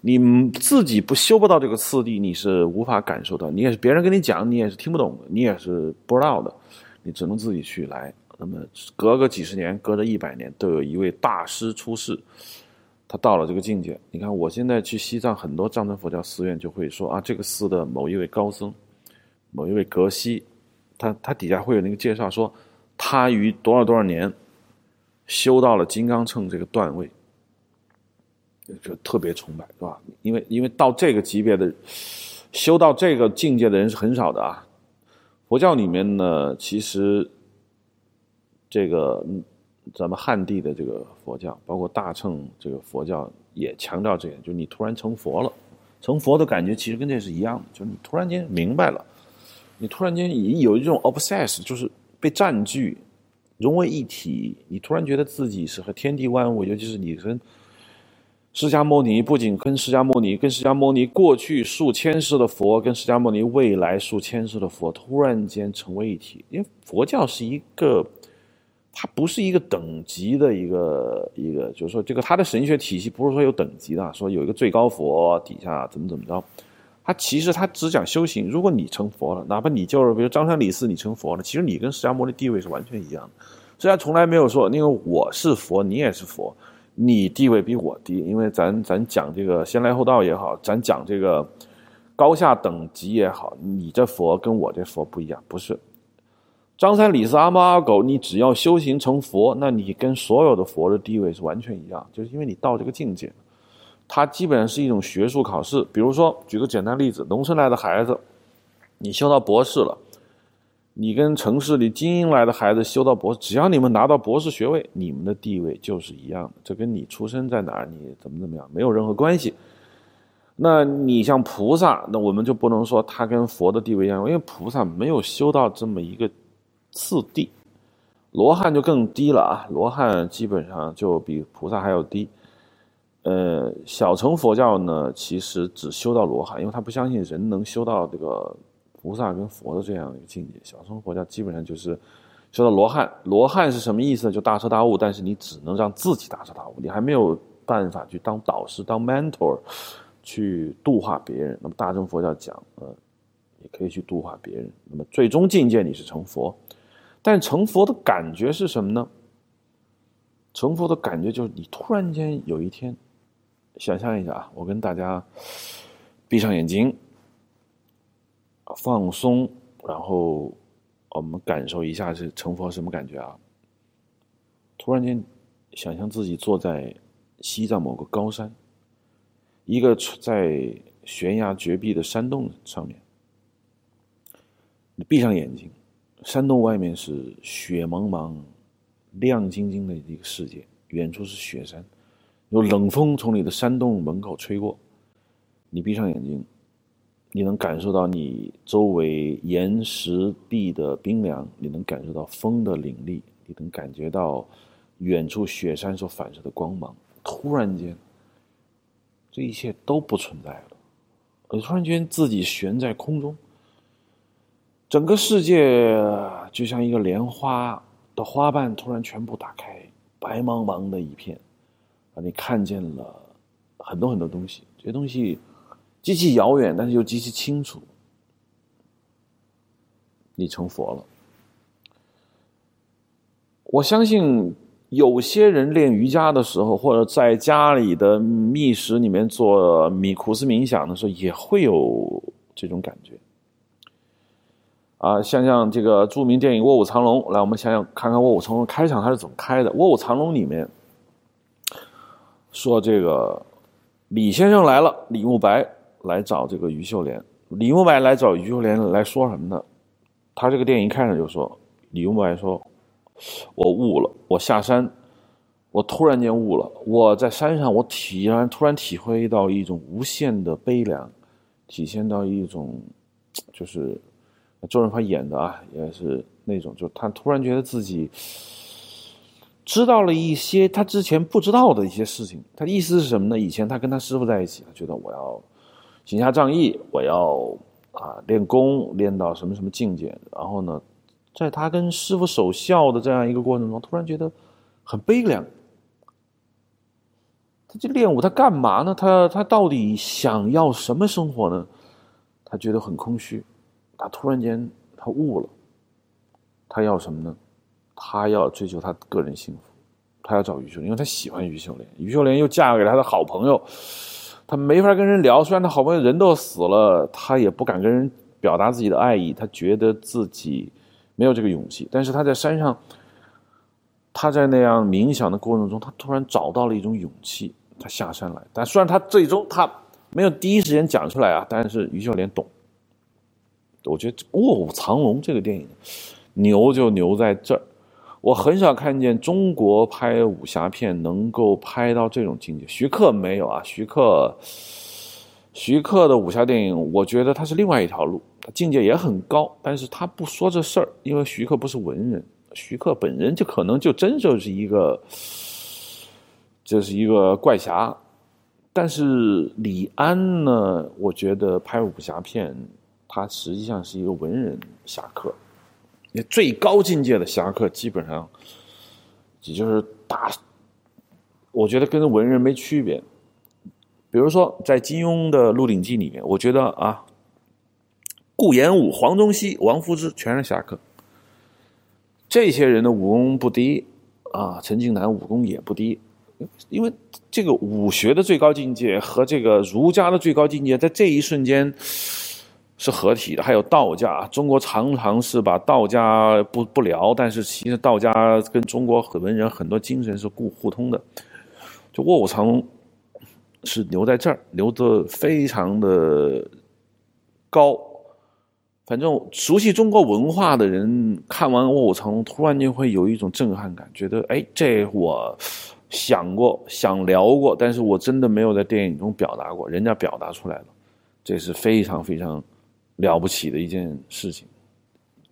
你自己不修不到这个次第，你是无法感受到。你也是别人跟你讲，你也是听不懂的，你也是不知道的，你只能自己去来。那么隔个几十年，隔着一百年，都有一位大师出世。他到了这个境界，你看，我现在去西藏很多藏传佛教寺院，就会说啊，这个寺的某一位高僧，某一位格西，他他底下会有那个介绍，说他于多少多少年修到了金刚秤这个段位，就特别崇拜，是吧？因为因为到这个级别的修到这个境界的人是很少的啊。佛教里面呢，其实这个。咱们汉地的这个佛教，包括大乘这个佛教，也强调这点，就是你突然成佛了，成佛的感觉其实跟这是一样的，就是你突然间明白了，你突然间已有一种 obsess，就是被占据，融为一体，你突然觉得自己是和天地万物，尤其是你跟释迦牟尼，不仅跟释迦牟尼，跟释迦牟尼过去数千世的佛，跟释迦牟尼未来数千世的佛，突然间成为一体，因为佛教是一个。它不是一个等级的一个一个，就是说，这个它的神学体系不是说有等级的，说有一个最高佛底下怎么怎么着，他其实他只讲修行。如果你成佛了，哪怕你就是比如张三李四，你成佛了，其实你跟释迦牟尼地位是完全一样的。虽然从来没有说，因为我是佛，你也是佛，你地位比我低，因为咱咱讲这个先来后到也好，咱讲这个高下等级也好，你这佛跟我这佛不一样，不是。张三李四阿猫阿狗，你只要修行成佛，那你跟所有的佛的地位是完全一样，就是因为你到这个境界。它基本上是一种学术考试。比如说，举个简单例子，农村来的孩子，你修到博士了，你跟城市里精英来的孩子修到博士，只要你们拿到博士学位，你们的地位就是一样的。这跟你出生在哪儿，你怎么怎么样没有任何关系。那你像菩萨，那我们就不能说他跟佛的地位一样，因为菩萨没有修到这么一个。次第，罗汉就更低了啊！罗汉基本上就比菩萨还要低。呃，小乘佛教呢，其实只修到罗汉，因为他不相信人能修到这个菩萨跟佛的这样一个境界。小乘佛教基本上就是修到罗汉。罗汉是什么意思呢？就大彻大悟，但是你只能让自己大彻大悟，你还没有办法去当导师、当 mentor 去度化别人。那么大乘佛教讲，呃，也可以去度化别人。那么最终境界你是成佛。但成佛的感觉是什么呢？成佛的感觉就是你突然间有一天，想象一下啊，我跟大家闭上眼睛，放松，然后我们感受一下是成佛什么感觉啊？突然间想象自己坐在西藏某个高山，一个在悬崖绝壁的山洞上面，你闭上眼睛。山洞外面是雪茫茫、亮晶晶的一个世界，远处是雪山，有冷风从你的山洞门口吹过。你闭上眼睛，你能感受到你周围岩石壁的冰凉，你能感受到风的凛冽，你能感觉到远处雪山所反射的光芒。突然间，这一切都不存在了，你突然间自己悬在空中。整个世界就像一个莲花的花瓣突然全部打开，白茫茫的一片，啊，你看见了很多很多东西，这些东西极其遥远，但是又极其清楚。你成佛了。我相信有些人练瑜伽的时候，或者在家里的密室里面做米苦思冥想的时候，也会有这种感觉。啊，像像这个著名电影《卧虎藏龙》，来，我们想想看看《卧虎藏龙》开场它是怎么开的。《卧虎藏龙》里面说，这个李先生来了，李慕白来找这个于秀莲，李慕白来找于秀莲来说什么呢？他这个电影开始就说，李慕白说：“我悟了，我下山，我突然间悟了，我在山上，我体然突然体会到一种无限的悲凉，体现到一种，就是周润发演的啊，也是那种，就他突然觉得自己知道了一些他之前不知道的一些事情。他的意思是什么呢？以前他跟他师傅在一起，他觉得我要。”行侠仗义，我要啊练功练到什么什么境界？然后呢，在他跟师傅守孝的这样一个过程中，突然觉得很悲凉。他这练武，他干嘛呢？他他到底想要什么生活呢？他觉得很空虚。他突然间他悟了，他要什么呢？他要追求他个人幸福，他要找于秀莲，因为他喜欢于秀莲。于秀莲又嫁给了他的好朋友。他没法跟人聊，虽然他好朋友人都死了，他也不敢跟人表达自己的爱意，他觉得自己没有这个勇气。但是他在山上，他在那样冥想的过程中，他突然找到了一种勇气，他下山来。但虽然他最终他没有第一时间讲出来啊，但是于秀莲懂。我觉得《卧虎藏龙》这个电影牛就牛在这儿。我很少看见中国拍武侠片能够拍到这种境界。徐克没有啊，徐克，徐克的武侠电影，我觉得他是另外一条路，他境界也很高，但是他不说这事儿，因为徐克不是文人，徐克本人就可能就真就是一个，这是一个怪侠。但是李安呢，我觉得拍武侠片，他实际上是一个文人侠客。最高境界的侠客基本上，也就是大，我觉得跟文人没区别。比如说，在金庸的《鹿鼎记》里面，我觉得啊，顾炎武、黄宗羲、王夫之全是侠客。这些人的武功不低啊，陈近南武功也不低，因为这个武学的最高境界和这个儒家的最高境界，在这一瞬间。是合体的，还有道家。中国常常是把道家不不聊，但是其实道家跟中国文人很多精神是互互通的。就卧虎藏龙是留在这儿，留的非常的高。反正熟悉中国文化的人看完卧虎藏龙，突然间会有一种震撼感，觉得哎，这我想过想聊过，但是我真的没有在电影中表达过，人家表达出来了，这是非常非常。了不起的一件事情。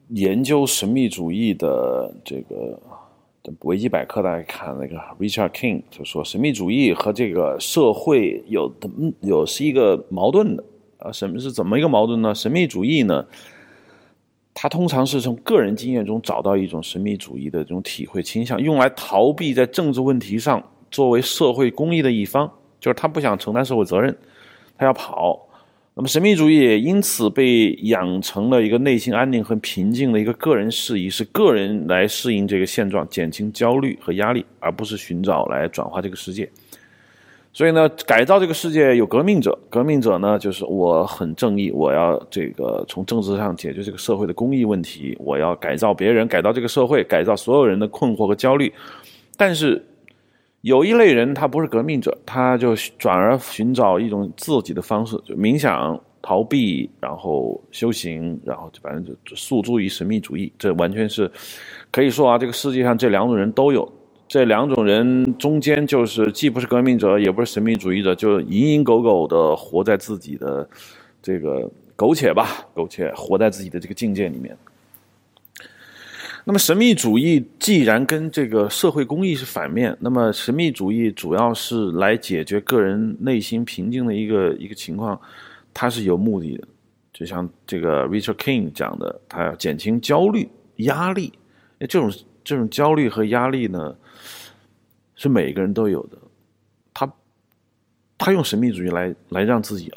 研究神秘主义的这个维基百科，大家看那个 Richard King 就说，神秘主义和这个社会有有是一个矛盾的啊。什么是怎么一个矛盾呢？神秘主义呢，它通常是从个人经验中找到一种神秘主义的这种体会倾向，用来逃避在政治问题上作为社会公益的一方，就是他不想承担社会责任，他要跑。那么神秘主义也因此被养成了一个内心安宁和平静的一个个人事宜，是个人来适应这个现状，减轻焦虑和压力，而不是寻找来转化这个世界。所以呢，改造这个世界有革命者，革命者呢就是我很正义，我要这个从政治上解决这个社会的公益问题，我要改造别人，改造这个社会，改造所有人的困惑和焦虑。但是。有一类人，他不是革命者，他就转而寻找一种自己的方式，就冥想、逃避，然后修行，然后就反正就诉诸于神秘主义。这完全是可以说啊，这个世界上这两种人都有。这两种人中间，就是既不是革命者，也不是神秘主义者，就蝇营狗苟的活在自己的这个苟且吧，苟且活在自己的这个境界里面。那么神秘主义既然跟这个社会公益是反面，那么神秘主义主要是来解决个人内心平静的一个一个情况，它是有目的的。就像这个 Richard King 讲的，他要减轻焦虑、压力。这种这种焦虑和压力呢，是每个人都有的。他他用神秘主义来来让自己，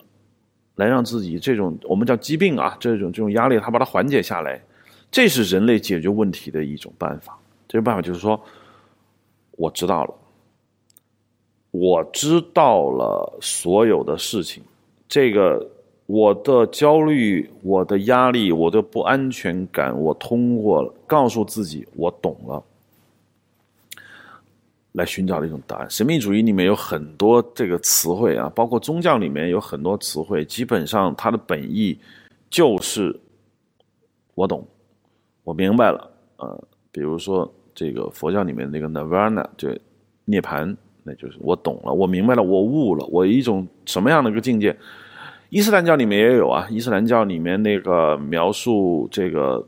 来让自己这种我们叫疾病啊，这种这种压力，他把它缓解下来。这是人类解决问题的一种办法。这个办法就是说，我知道了，我知道了所有的事情。这个我的焦虑、我的压力、我的不安全感，我通过告诉自己，我懂了。来寻找的一种答案。神秘主义里面有很多这个词汇啊，包括宗教里面有很多词汇，基本上它的本意就是我懂，我明白了。呃，比如说这个佛教里面那个 nirvana 就涅槃，那就是我懂了，我明白了，我悟了，我一种什么样的一个境界？伊斯兰教里面也有啊，伊斯兰教里面那个描述这个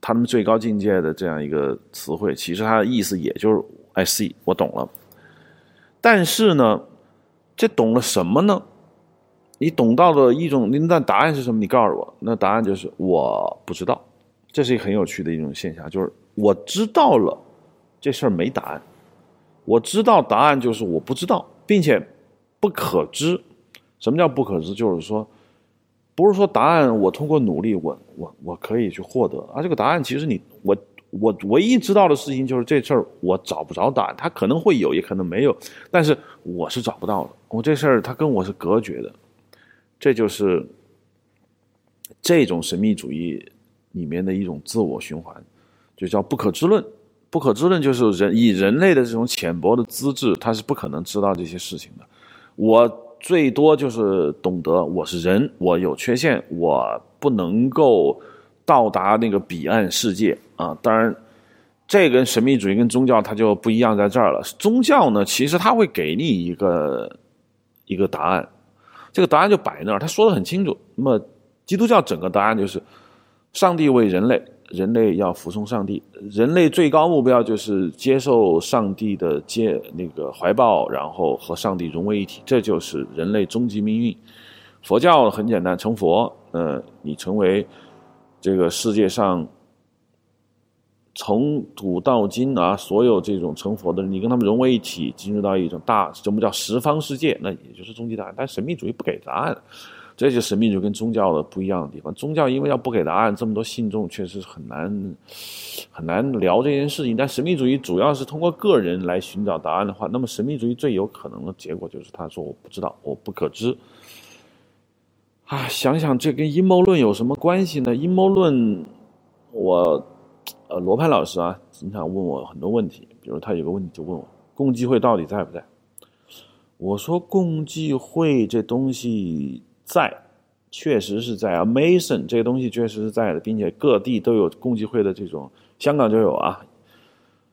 他们最高境界的这样一个词汇，其实它的意思也就是 I see，我懂了。但是呢，这懂了什么呢？你懂到的一种，那答案是什么？你告诉我，那答案就是我不知道。这是一个很有趣的一种现象，就是我知道了这事儿没答案，我知道答案就是我不知道，并且不可知。什么叫不可知？就是说，不是说答案我通过努力我我我可以去获得，而这个答案其实你我我唯一知道的事情就是这事儿我找不着答案，它可能会有，也可能没有，但是我是找不到的。我这事儿它跟我是隔绝的，这就是这种神秘主义。里面的一种自我循环，就叫不可知论。不可知论就是人以人类的这种浅薄的资质，他是不可能知道这些事情的。我最多就是懂得我是人，我有缺陷，我不能够到达那个彼岸世界啊。当然，这跟神秘主义跟宗教它就不一样在这儿了。宗教呢，其实他会给你一个一个答案，这个答案就摆那儿，他说的很清楚。那么基督教整个答案就是。上帝为人类，人类要服从上帝。人类最高目标就是接受上帝的接那个怀抱，然后和上帝融为一体，这就是人类终极命运。佛教很简单，成佛，呃，你成为这个世界上从古到今啊，所有这种成佛的人，你跟他们融为一体，进入到一种大，什么叫十方世界？那也就是终极答案。但神秘主义不给答案。这就神秘主义跟宗教的不一样的地方。宗教因为要不给答案，这么多信众确实很难很难聊这件事情。但神秘主义主要是通过个人来寻找答案的话，那么神秘主义最有可能的结果就是他说我不知道，我不可知。啊，想想这跟阴谋论有什么关系呢？阴谋论，我呃罗盘老师啊经常问我很多问题，比如他有个问题就问我共济会到底在不在？我说共济会这东西。在，确实是在啊。Mason 这个东西确实是在的，并且各地都有共济会的这种，香港就有啊，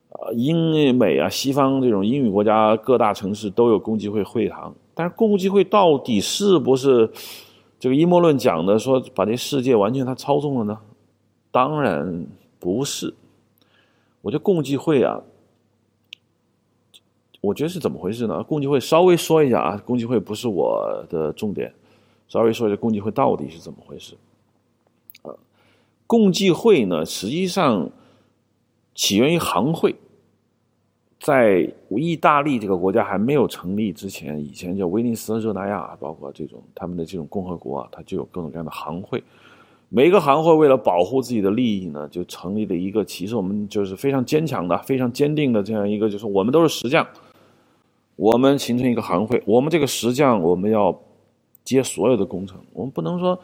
呃，英美啊，西方这种英语国家各大城市都有共济会会堂。但是共济会到底是不是这个阴谋论讲的说把这世界完全他操纵了呢？当然不是。我觉得共济会啊，我觉得是怎么回事呢？共济会稍微说一下啊，共济会不是我的重点。稍微说一下共济会到底是怎么回事？啊，共济会呢，实际上起源于行会，在意大利这个国家还没有成立之前，以前叫威尼斯、热那亚，包括这种他们的这种共和国啊，它就有各种各样的行会。每一个行会为了保护自己的利益呢，就成立了一个，其实我们就是非常坚强的、非常坚定的这样一个，就是我们都是石匠，我们形成一个行会，我们这个石匠我们要。接所有的工程，我们不能说，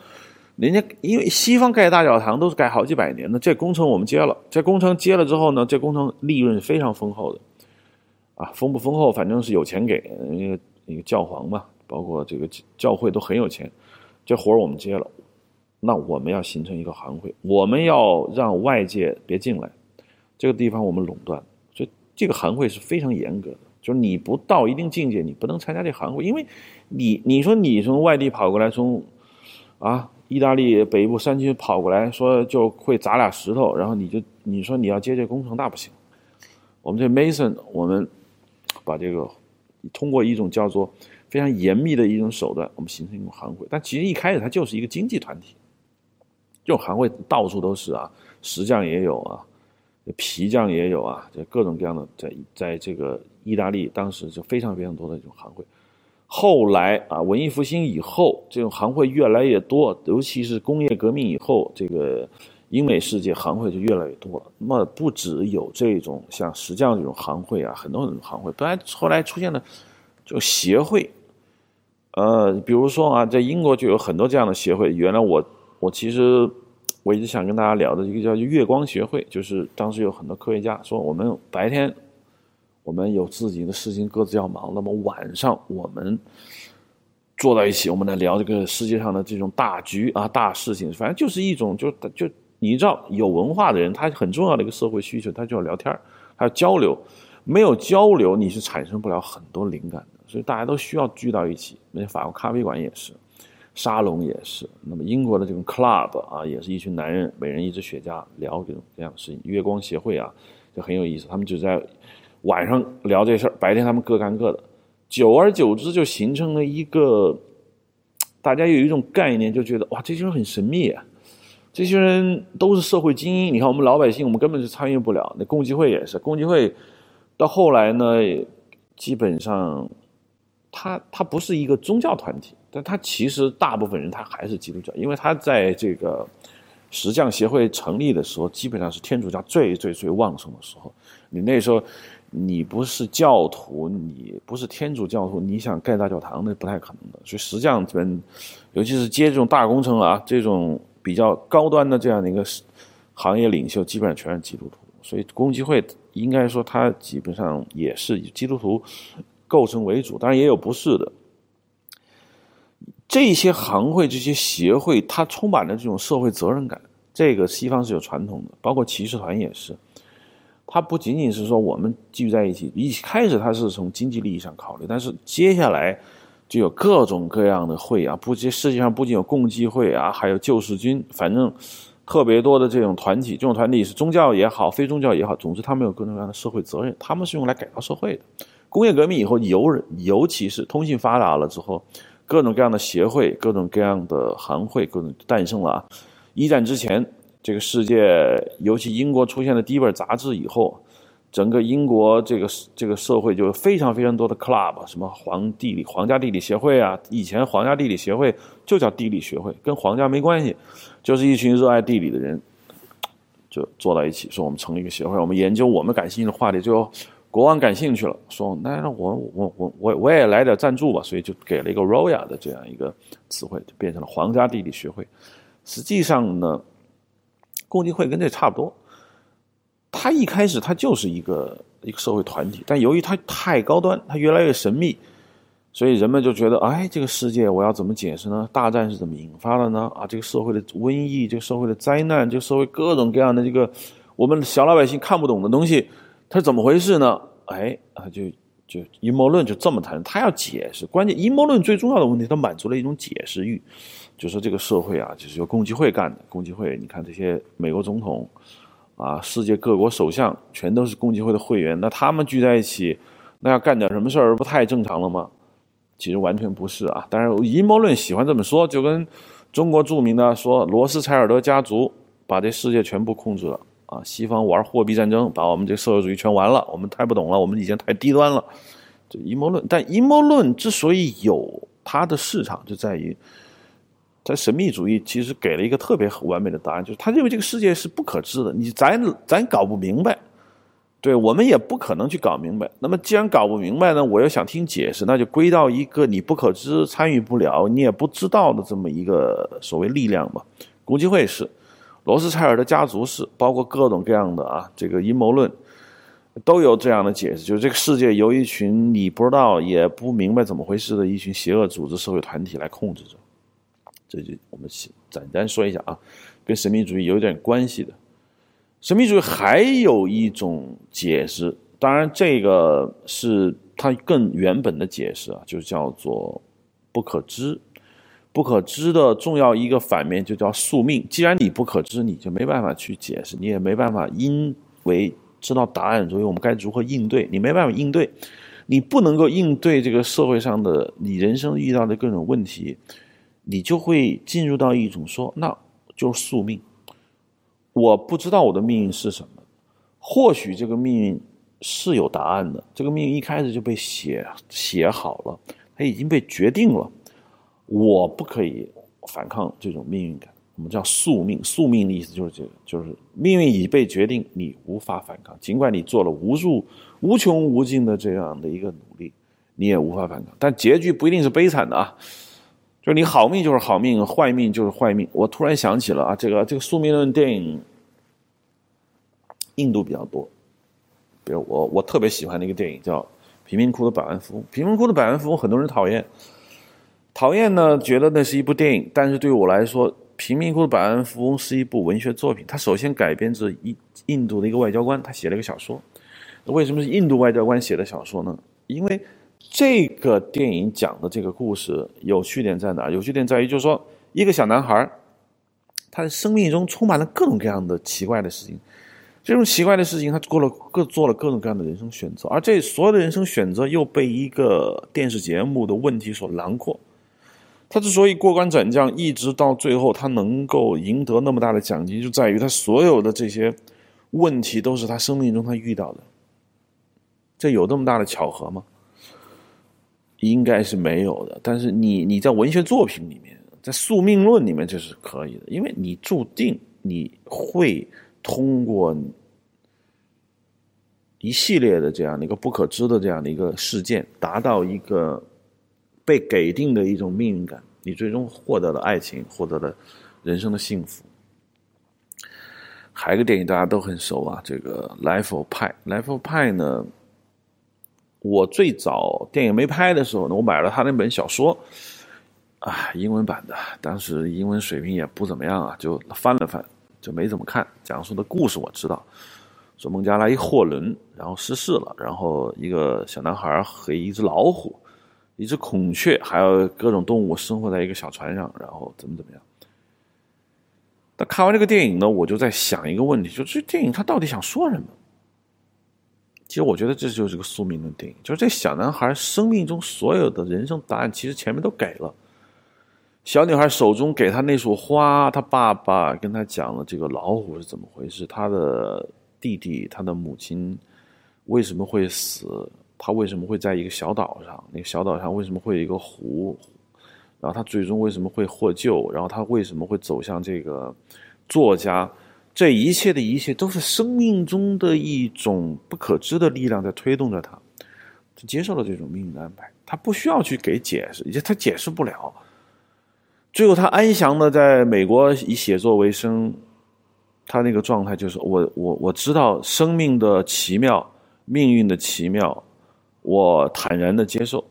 人家因为西方盖大教堂都是盖好几百年的，这工程我们接了，这工程接了之后呢，这工程利润非常丰厚的，啊，丰不丰厚，反正是有钱给，因为那个教皇嘛，包括这个教会都很有钱，这活儿我们接了，那我们要形成一个行会，我们要让外界别进来，这个地方我们垄断，所以这个行会是非常严格的。就是你不到一定境界，你不能参加这行会，因为，你你说你从外地跑过来，从，啊，意大利北部山区跑过来，说就会砸俩石头，然后你就你说你要接这工程，那不行。我们这 Mason，我们把这个通过一种叫做非常严密的一种手段，我们形成一种行会。但其实一开始它就是一个经济团体，这种行会到处都是啊，石匠也有啊。皮匠也有啊，这各种各样的，在在这个意大利当时就非常非常多的这种行会。后来啊，文艺复兴以后，这种行会越来越多，尤其是工业革命以后，这个英美世界行会就越来越多了。那么不只有这种像石匠这种行会啊，很多很多行会。本来后来出现了就协会，呃，比如说啊，在英国就有很多这样的协会。原来我我其实。我一直想跟大家聊的一个叫月光协会，就是当时有很多科学家说，我们白天我们有自己的事情，各自要忙。那么晚上我们坐在一起，我们来聊这个世界上的这种大局啊、大事情。反正就是一种，就就你知道，有文化的人，他很重要的一个社会需求，他就要聊天儿，还要交流。没有交流，你是产生不了很多灵感的。所以大家都需要聚到一起。那法国咖啡馆也是，沙龙也是。那么英国的这种 club 啊，也是一群男人，每人一支雪茄，聊这种这样的事情。月光协会啊，就很有意思，他们就在。晚上聊这事儿，白天他们各干各的，久而久之就形成了一个，大家有一种概念，就觉得哇，这些人很神秘啊，这些人都是社会精英。你看我们老百姓，我们根本就参与不了。那共济会也是，共济会到后来呢，基本上，他他不是一个宗教团体，但他其实大部分人他还是基督教，因为他在这个石匠协会成立的时候，基本上是天主教最最最旺盛的时候，你那时候。你不是教徒，你不是天主教徒，你想盖大教堂那不太可能的。所以实际上，这边尤其是接这种大工程啊，这种比较高端的这样的一个行业领袖，基本上全是基督徒。所以公济会应该说，它基本上也是以基督徒构成为主，当然也有不是的。这些行会、这些协会，它充满了这种社会责任感。这个西方是有传统的，包括骑士团也是。它不仅仅是说我们聚在一起，一开始它是从经济利益上考虑，但是接下来就有各种各样的会啊，不仅世界上不仅有共济会啊，还有救世军，反正特别多的这种团体，这种团体是宗教也好，非宗教也好，总之他们有各种各样的社会责任，他们是用来改造社会的。工业革命以后，尤尤其是通信发达了之后，各种各样的协会、各种各样的行会，各种诞生了啊。一战之前。这个世界，尤其英国出现了第一本杂志以后，整个英国这个这个社会就非常非常多的 club，什么皇地理皇家地理协会啊，以前皇家地理协会就叫地理学会，跟皇家没关系，就是一群热爱地理的人就坐到一起，说我们成立一个协会，我们研究我们感兴趣的话题，最后国王感兴趣了，说那我我我我我也来点赞助吧，所以就给了一个 royal 的这样一个词汇，就变成了皇家地理学会。实际上呢。共济会跟这差不多，它一开始它就是一个一个社会团体，但由于它太高端，它越来越神秘，所以人们就觉得，哎，这个世界我要怎么解释呢？大战是怎么引发的呢？啊，这个社会的瘟疫，这个社会的灾难，这个社会各种各样的这个我们小老百姓看不懂的东西，它是怎么回事呢？哎，啊，就就阴谋论就这么谈，他要解释，关键阴谋论最重要的问题，它满足了一种解释欲。就说这个社会啊，就是由共济会干的。共济会，你看这些美国总统，啊，世界各国首相，全都是共济会的会员。那他们聚在一起，那要干点什么事儿，不太正常了吗？其实完全不是啊。当然，阴谋论喜欢这么说，就跟中国著名的说罗斯柴尔德家族把这世界全部控制了啊。西方玩货币战争，把我们这社会主义全完了。我们太不懂了，我们以前太低端了。这阴谋论，但阴谋论之所以有它的市场，就在于。在神秘主义其实给了一个特别完美的答案，就是他认为这个世界是不可知的，你咱咱搞不明白，对我们也不可能去搞明白。那么既然搞不明白呢，我又想听解释，那就归到一个你不可知、参与不了、你也不知道的这么一个所谓力量吧。估计会是，罗斯柴尔德家族史，包括各种各样的啊，这个阴谋论都有这样的解释，就是这个世界由一群你不知道也不明白怎么回事的一群邪恶组织、社会团体来控制着。这就我们简单说一下啊，跟神秘主义有点关系的。神秘主义还有一种解释，当然这个是它更原本的解释啊，就叫做不可知。不可知的重要一个反面就叫宿命。既然你不可知，你就没办法去解释，你也没办法因为知道答案，所以我们该如何应对？你没办法应对，你不能够应对这个社会上的你人生遇到的各种问题。你就会进入到一种说，那就是宿命。我不知道我的命运是什么，或许这个命运是有答案的，这个命运一开始就被写写好了，它已经被决定了，我不可以反抗这种命运感。我们叫宿命，宿命的意思就是这个，就是命运已被决定，你无法反抗，尽管你做了无数无穷无尽的这样的一个努力，你也无法反抗。但结局不一定是悲惨的啊。就是你好命就是好命，坏命就是坏命。我突然想起了啊，这个这个宿命论电影，印度比较多，比如我我特别喜欢的一个电影叫《贫民窟的百万富翁》，贫民窟的百万富翁很多人讨厌，讨厌呢觉得那是一部电影，但是对我来说，《贫民窟的百万富翁》是一部文学作品。它首先改编自印印度的一个外交官，他写了一个小说。为什么是印度外交官写的小说呢？因为这个电影讲的这个故事有趣点在哪？有趣点在于，就是说一个小男孩，他的生命中充满了各种各样的奇怪的事情。这种奇怪的事情，他过了各做了各种各样的人生选择，而这所有的人生选择又被一个电视节目的问题所囊括。他之所以过关斩将，一直到最后他能够赢得那么大的奖金，就在于他所有的这些问题都是他生命中他遇到的。这有这么大的巧合吗？应该是没有的。但是你你在文学作品里面，在宿命论里面这是可以的，因为你注定你会。通过一系列的这样的一个不可知的这样的一个事件，达到一个被给定的一种命运感，你最终获得了爱情，获得了人生的幸福。还有一个电影大家都很熟啊，这个《Life of Pi》。《Life of Pi》呢，我最早电影没拍的时候呢，我买了他那本小说，啊，英文版的，当时英文水平也不怎么样啊，就翻了翻。就没怎么看，讲述的故事我知道，说孟加拉一货轮然后失事了，然后一个小男孩和一只老虎、一只孔雀，还有各种动物生活在一个小船上，然后怎么怎么样。但看完这个电影呢，我就在想一个问题，就这电影它到底想说什么？其实我觉得这就是个宿命论电影，就是这小男孩生命中所有的人生答案，其实前面都给了。小女孩手中给她那束花，她爸爸跟她讲了这个老虎是怎么回事，她的弟弟、她的母亲为什么会死，他为什么会在一个小岛上，那个小岛上为什么会有一个湖，然后他最终为什么会获救，然后他为什么会走向这个作家，这一切的一切都是生命中的一种不可知的力量在推动着他。他接受了这种命运的安排，他不需要去给解释，也他解释不了。最后，他安详的在美国以写作为生，他那个状态就是我我我知道生命的奇妙，命运的奇妙，我坦然的接受。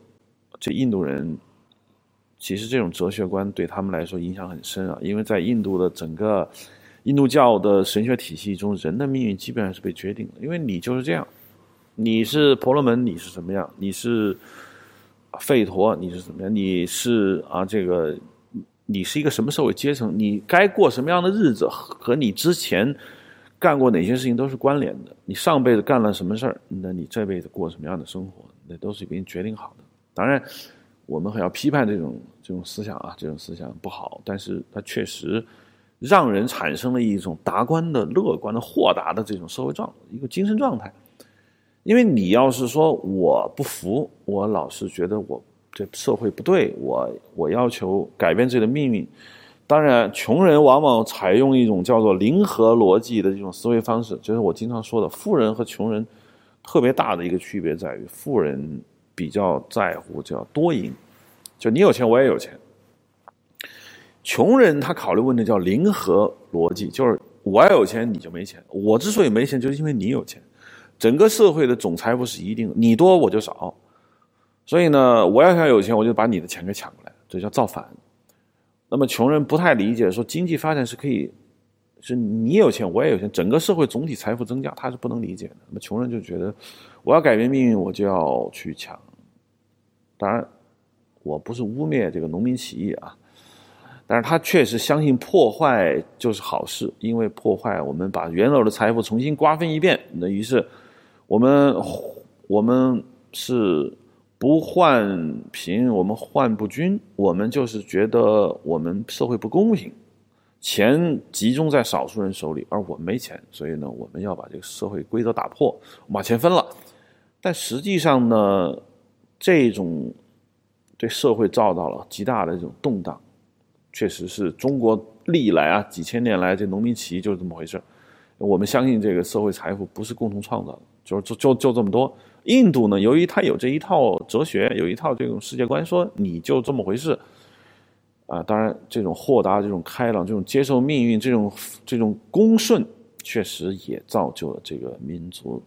这印度人其实这种哲学观对他们来说影响很深啊，因为在印度的整个印度教的神学体系中，人的命运基本上是被决定的，因为你就是这样，你是婆罗门，你是什么样？你是吠陀，你是怎么样？你是啊这个。你是一个什么社会阶层？你该过什么样的日子，和你之前干过哪些事情都是关联的。你上辈子干了什么事儿，那你这辈子过什么样的生活，那都是已经决定好的。当然，我们还要批判这种这种思想啊，这种思想不好，但是它确实让人产生了一种达观的、乐观的、豁达的这种社会状一个精神状态。因为你要是说我不服，我老是觉得我。这社会不对，我我要求改变自己的命运。当然，穷人往往采用一种叫做零和逻辑的这种思维方式，就是我经常说的，富人和穷人特别大的一个区别在于，富人比较在乎叫多赢，就你有钱我也有钱。穷人他考虑问题叫零和逻辑，就是我要有钱你就没钱，我之所以没钱就是因为你有钱。整个社会的总财富是一定的，你多我就少。所以呢，我要想有钱，我就把你的钱给抢过来，这叫造反。那么穷人不太理解，说经济发展是可以，是你有钱我也有钱，整个社会总体财富增加，他是不能理解的。那么穷人就觉得，我要改变命运，我就要去抢。当然，我不是污蔑这个农民起义啊，但是他确实相信破坏就是好事，因为破坏我们把原有的财富重新瓜分一遍，那于是我们我们是。不患贫，我们患不均。我们就是觉得我们社会不公平，钱集中在少数人手里，而我们没钱，所以呢，我们要把这个社会规则打破，把钱分了。但实际上呢，这种对社会造到了极大的这种动荡，确实是中国历来啊几千年来这农民起义就是这么回事。我们相信这个社会财富不是共同创造的，就是就就就这么多。印度呢，由于它有这一套哲学，有一套这种世界观，说你就这么回事，啊，当然这种豁达、这种开朗、这种接受命运、这种这种恭顺，确实也造就了这个民族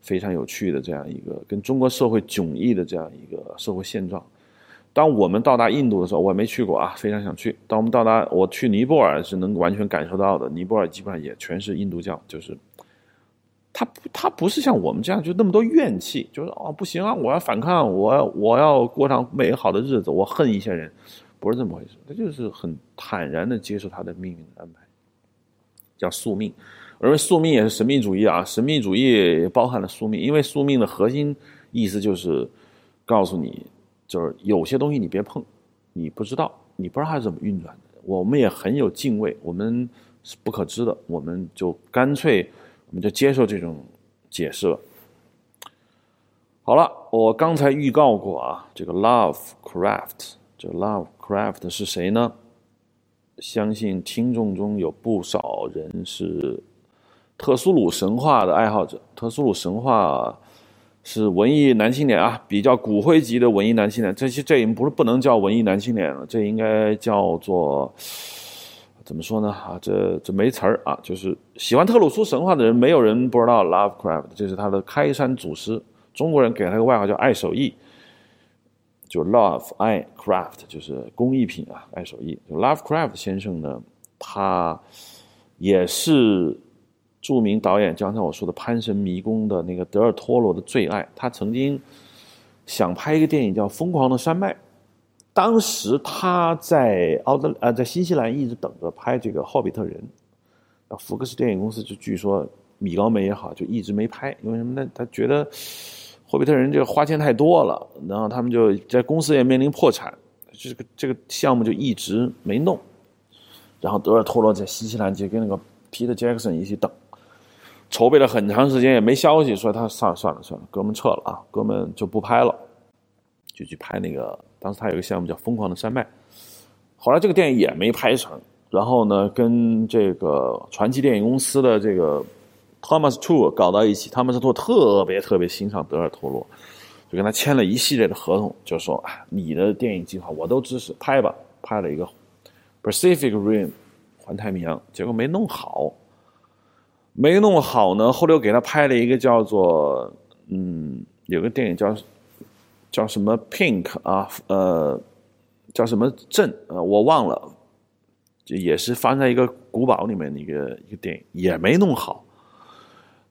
非常有趣的这样一个跟中国社会迥异的这样一个社会现状。当我们到达印度的时候，我还没去过啊，非常想去。当我们到达，我去尼泊尔是能完全感受到的。尼泊尔基本上也全是印度教，就是他他不是像我们这样就那么多怨气，就是哦不行啊，我要反抗，我我要过上美好的日子，我恨一些人，不是这么回事。他就是很坦然的接受他的命运的安排，叫宿命。我认为宿命也是神秘主义啊，神秘主义包含了宿命，因为宿命的核心意思就是告诉你。就是有些东西你别碰，你不知道，你不知道它是怎么运转的。我们也很有敬畏，我们是不可知的，我们就干脆我们就接受这种解释了。好了，我刚才预告过啊，这个 Lovecraft，这 Lovecraft 是谁呢？相信听众中有不少人是特苏鲁神话的爱好者，特苏鲁神话。是文艺男青年啊，比较骨灰级的文艺男青年。这些这已经不是不能叫文艺男青年了，这应该叫做怎么说呢？啊，这这没词儿啊，就是喜欢特鲁苏神话的人，没有人不知道 Lovecraft，这是他的开山祖师。中国人给他个外号叫爱手艺，就 Love 爱 Craft，就是工艺品啊，爱手艺。Lovecraft 先生呢，他也是。著名导演，刚才我说的《潘神迷宫》的那个德尔托罗的最爱，他曾经想拍一个电影叫《疯狂的山脉》。当时他在澳大呃在新西兰一直等着拍这个《霍比特人》，那福克斯电影公司就据说米高梅也好，就一直没拍，因为什么呢？他觉得《霍比特人》这个花钱太多了，然后他们就在公司也面临破产，这个这个项目就一直没弄。然后德尔托罗在新西兰就跟那个皮特杰克逊一起等。筹备了很长时间也没消息，说他算了算了算了，哥们撤了啊，哥们就不拍了，就去拍那个。当时他有个项目叫《疯狂的山脉》，后来这个电影也没拍成。然后呢，跟这个传奇电影公司的这个 Thomas t o 搞到一起，Thomas t o 特别特别欣赏德尔托罗，就跟他签了一系列的合同，就说啊，你的电影计划我都支持，拍吧。拍了一个 Pacific Rim 环太平洋，结果没弄好。没弄好呢，后来又给他拍了一个叫做嗯，有个电影叫叫什么 Pink 啊，呃，叫什么镇呃，我忘了，就也是放在一个古堡里面的一个一个电影，也没弄好。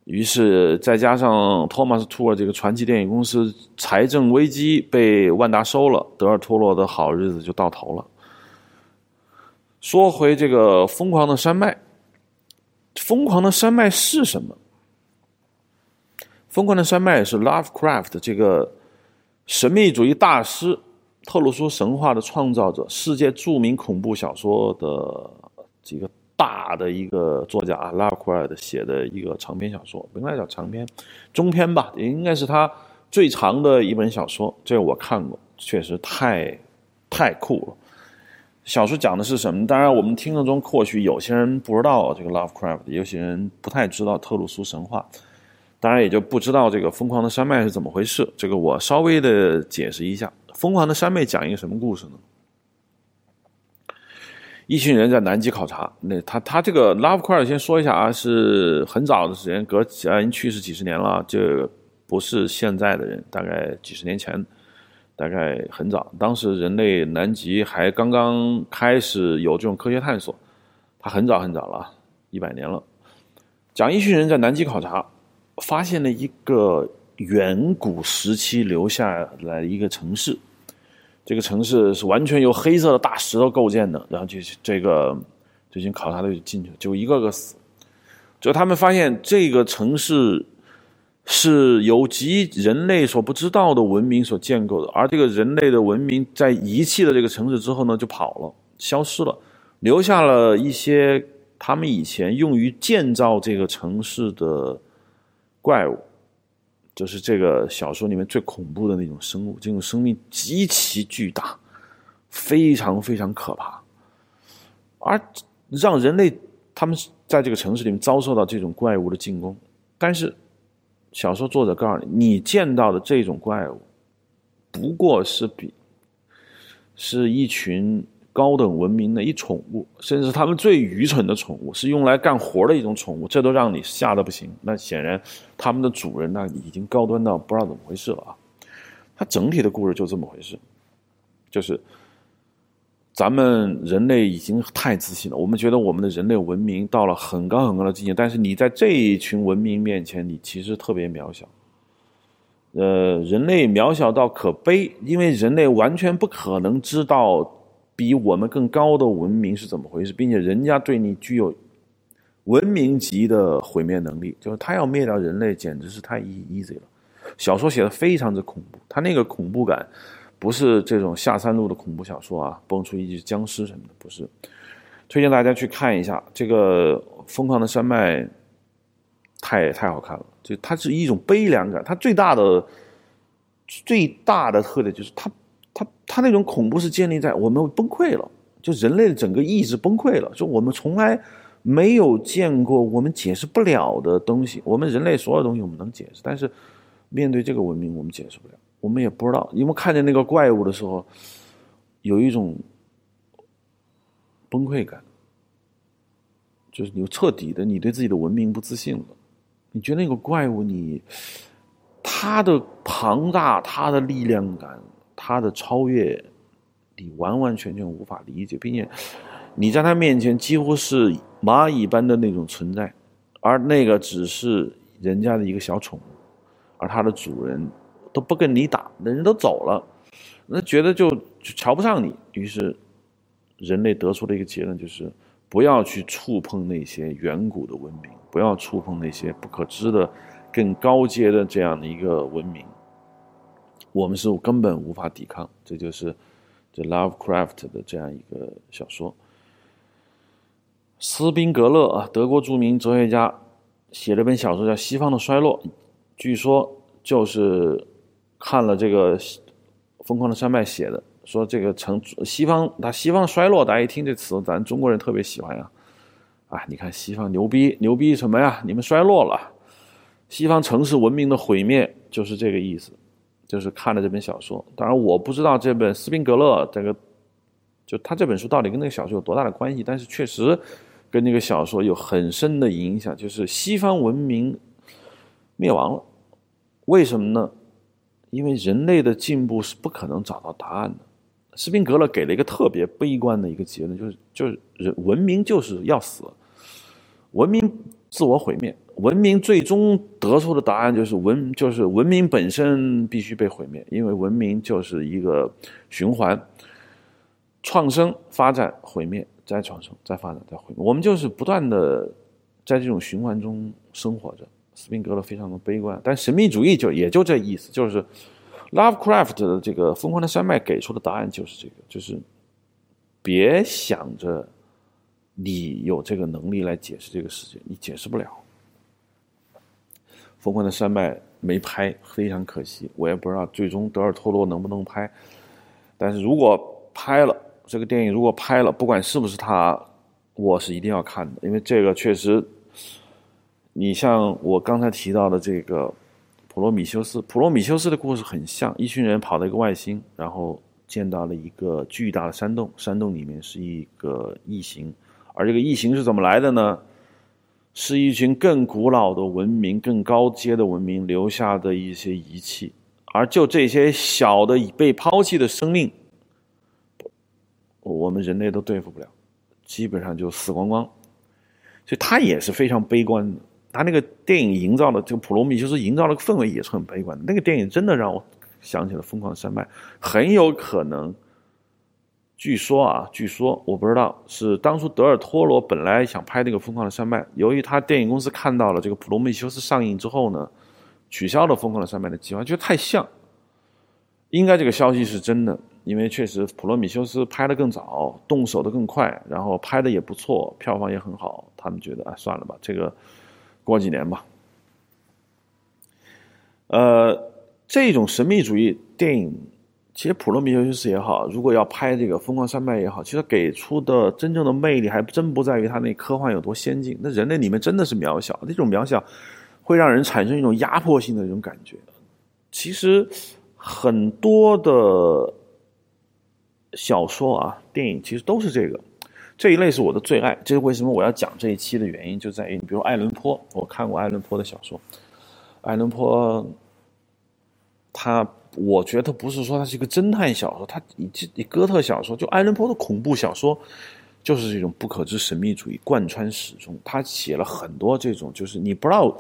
于是再加上托马斯托尔这个传奇电影公司财政危机被万达收了，德尔托罗的好日子就到头了。说回这个疯狂的山脉。疯狂的山脉是什么？疯狂的山脉是 Lovecraft 这个神秘主义大师、特鲁苏神话的创造者、世界著名恐怖小说的这个大的一个作家啊，Lovecraft 写的一个长篇小说，不应该叫长篇，中篇吧，也应该是他最长的一本小说。这个我看过，确实太太酷了。小说讲的是什么？当然，我们听众中或许有些人不知道这个 Lovecraft，有些人不太知道特鲁苏神话，当然也就不知道这个疯狂的山脉是怎么回事。这个我稍微的解释一下，疯狂的山脉讲一个什么故事呢？一群人在南极考察，那他他这个 Lovecraft 先说一下啊，是很早的时间，隔已经去世几十年了，这不是现在的人，大概几十年前。大概很早，当时人类南极还刚刚开始有这种科学探索，他很早很早了，一百年了。讲一群人在南极考察，发现了一个远古时期留下来一个城市，这个城市是完全由黑色的大石头构建的，然后就这个最近考察队进去，就一个个死。就他们发现这个城市。是由极人类所不知道的文明所建构的，而这个人类的文明在遗弃了这个城市之后呢，就跑了，消失了，留下了一些他们以前用于建造这个城市的怪物，就是这个小说里面最恐怖的那种生物，这种生命极其巨大，非常非常可怕，而让人类他们在这个城市里面遭受到这种怪物的进攻，但是。小说作者告诉你，你见到的这种怪物，不过是比是一群高等文明的一宠物，甚至他们最愚蠢的宠物，是用来干活的一种宠物，这都让你吓得不行。那显然，他们的主人那已经高端到不知道怎么回事了啊！它整体的故事就这么回事，就是咱们人类已经太自信了，我们觉得我们的人类文明到了很高很高的境界，但是你在这一群文明面前，你其实特别渺小。呃，人类渺小到可悲，因为人类完全不可能知道比我们更高的文明是怎么回事，并且人家对你具有文明级的毁灭能力，就是他要灭掉人类，简直是太 easy 了。小说写的非常之恐怖，他那个恐怖感不是这种下三路的恐怖小说啊，蹦出一只僵尸什么的，不是。推荐大家去看一下这个《疯狂的山脉》，太太好看了。就它是一种悲凉感，它最大的最大的特点就是它它它那种恐怖是建立在我们崩溃了，就人类的整个意志崩溃了，就我们从来没有见过我们解释不了的东西，我们人类所有东西我们能解释，但是面对这个文明我们解释不了，我们也不知道，因为看见那个怪物的时候有一种崩溃感，就是你彻底的你对自己的文明不自信了。你觉得那个怪物，你它的庞大、它的力量感、它的超越，你完完全全无法理解，并且你在他面前几乎是蚂蚁般的那种存在，而那个只是人家的一个小宠物，而它的主人都不跟你打，那人都走了，那觉得就就瞧不上你，于是人类得出的一个结论就是。不要去触碰那些远古的文明，不要触碰那些不可知的、更高阶的这样的一个文明。我们是根本无法抵抗。这就是这 Lovecraft 的这样一个小说。斯宾格勒啊，德国著名哲学家，写了本小说叫《西方的衰落》，据说就是看了这个《疯狂的山脉》写的。说这个城西方，他西方衰落，大家一听这词，咱中国人特别喜欢呀。啊，你看西方牛逼牛逼什么呀？你们衰落了，西方城市文明的毁灭就是这个意思。就是看了这本小说，当然我不知道这本斯宾格勒这个，就他这本书到底跟那个小说有多大的关系，但是确实跟那个小说有很深的影响，就是西方文明灭亡了。为什么呢？因为人类的进步是不可能找到答案的。斯宾格勒给了一个特别悲观的一个结论，就是就是人文明就是要死，文明自我毁灭，文明最终得出的答案就是文就是文明本身必须被毁灭，因为文明就是一个循环，创生、发展、毁灭，再创生、再发展、再毁灭，我们就是不断的在这种循环中生活着。斯宾格勒非常的悲观，但神秘主义就也就这意思，就是。Lovecraft 的这个《疯狂的山脉》给出的答案就是这个，就是别想着你有这个能力来解释这个世界，你解释不了。《疯狂的山脉》没拍，非常可惜，我也不知道最终德尔托罗能不能拍。但是如果拍了这个电影，如果拍了，不管是不是他，我是一定要看的，因为这个确实，你像我刚才提到的这个。普罗米修斯，普罗米修斯的故事很像，一群人跑到一个外星，然后见到了一个巨大的山洞，山洞里面是一个异形，而这个异形是怎么来的呢？是一群更古老的文明、更高阶的文明留下的一些遗器，而就这些小的已被抛弃的生命，我们人类都对付不了，基本上就死光光，所以他也是非常悲观的。他那个电影营造的这个普罗米修斯营造的氛围也是很悲观的。那个电影真的让我想起了《疯狂山脉》，很有可能，据说啊，据说我不知道是当初德尔托罗本来想拍那个《疯狂的山脉》，由于他电影公司看到了这个普罗米修斯上映之后呢，取消了《疯狂的山脉》的计划，觉得太像。应该这个消息是真的，因为确实普罗米修斯拍的更早，动手的更快，然后拍的也不错，票房也很好。他们觉得啊，算了吧，这个。过几年吧。呃，这种神秘主义电影，其实《普罗米修斯》也好，如果要拍这个《疯狂山脉》也好，其实给出的真正的魅力还真不在于它那科幻有多先进，那人类里面真的是渺小，那种渺小会让人产生一种压迫性的一种感觉。其实很多的小说啊、电影，其实都是这个这一类是我的最爱。这是为什么我要讲这一期的原因，就在于你，比如爱伦坡，我看过爱伦坡的小说。爱伦坡，他我觉得不是说它是一个侦探小说，它以以哥特小说，就爱伦坡的恐怖小说，就是这种不可知神秘主义贯穿始终。他写了很多这种，就是你不知道。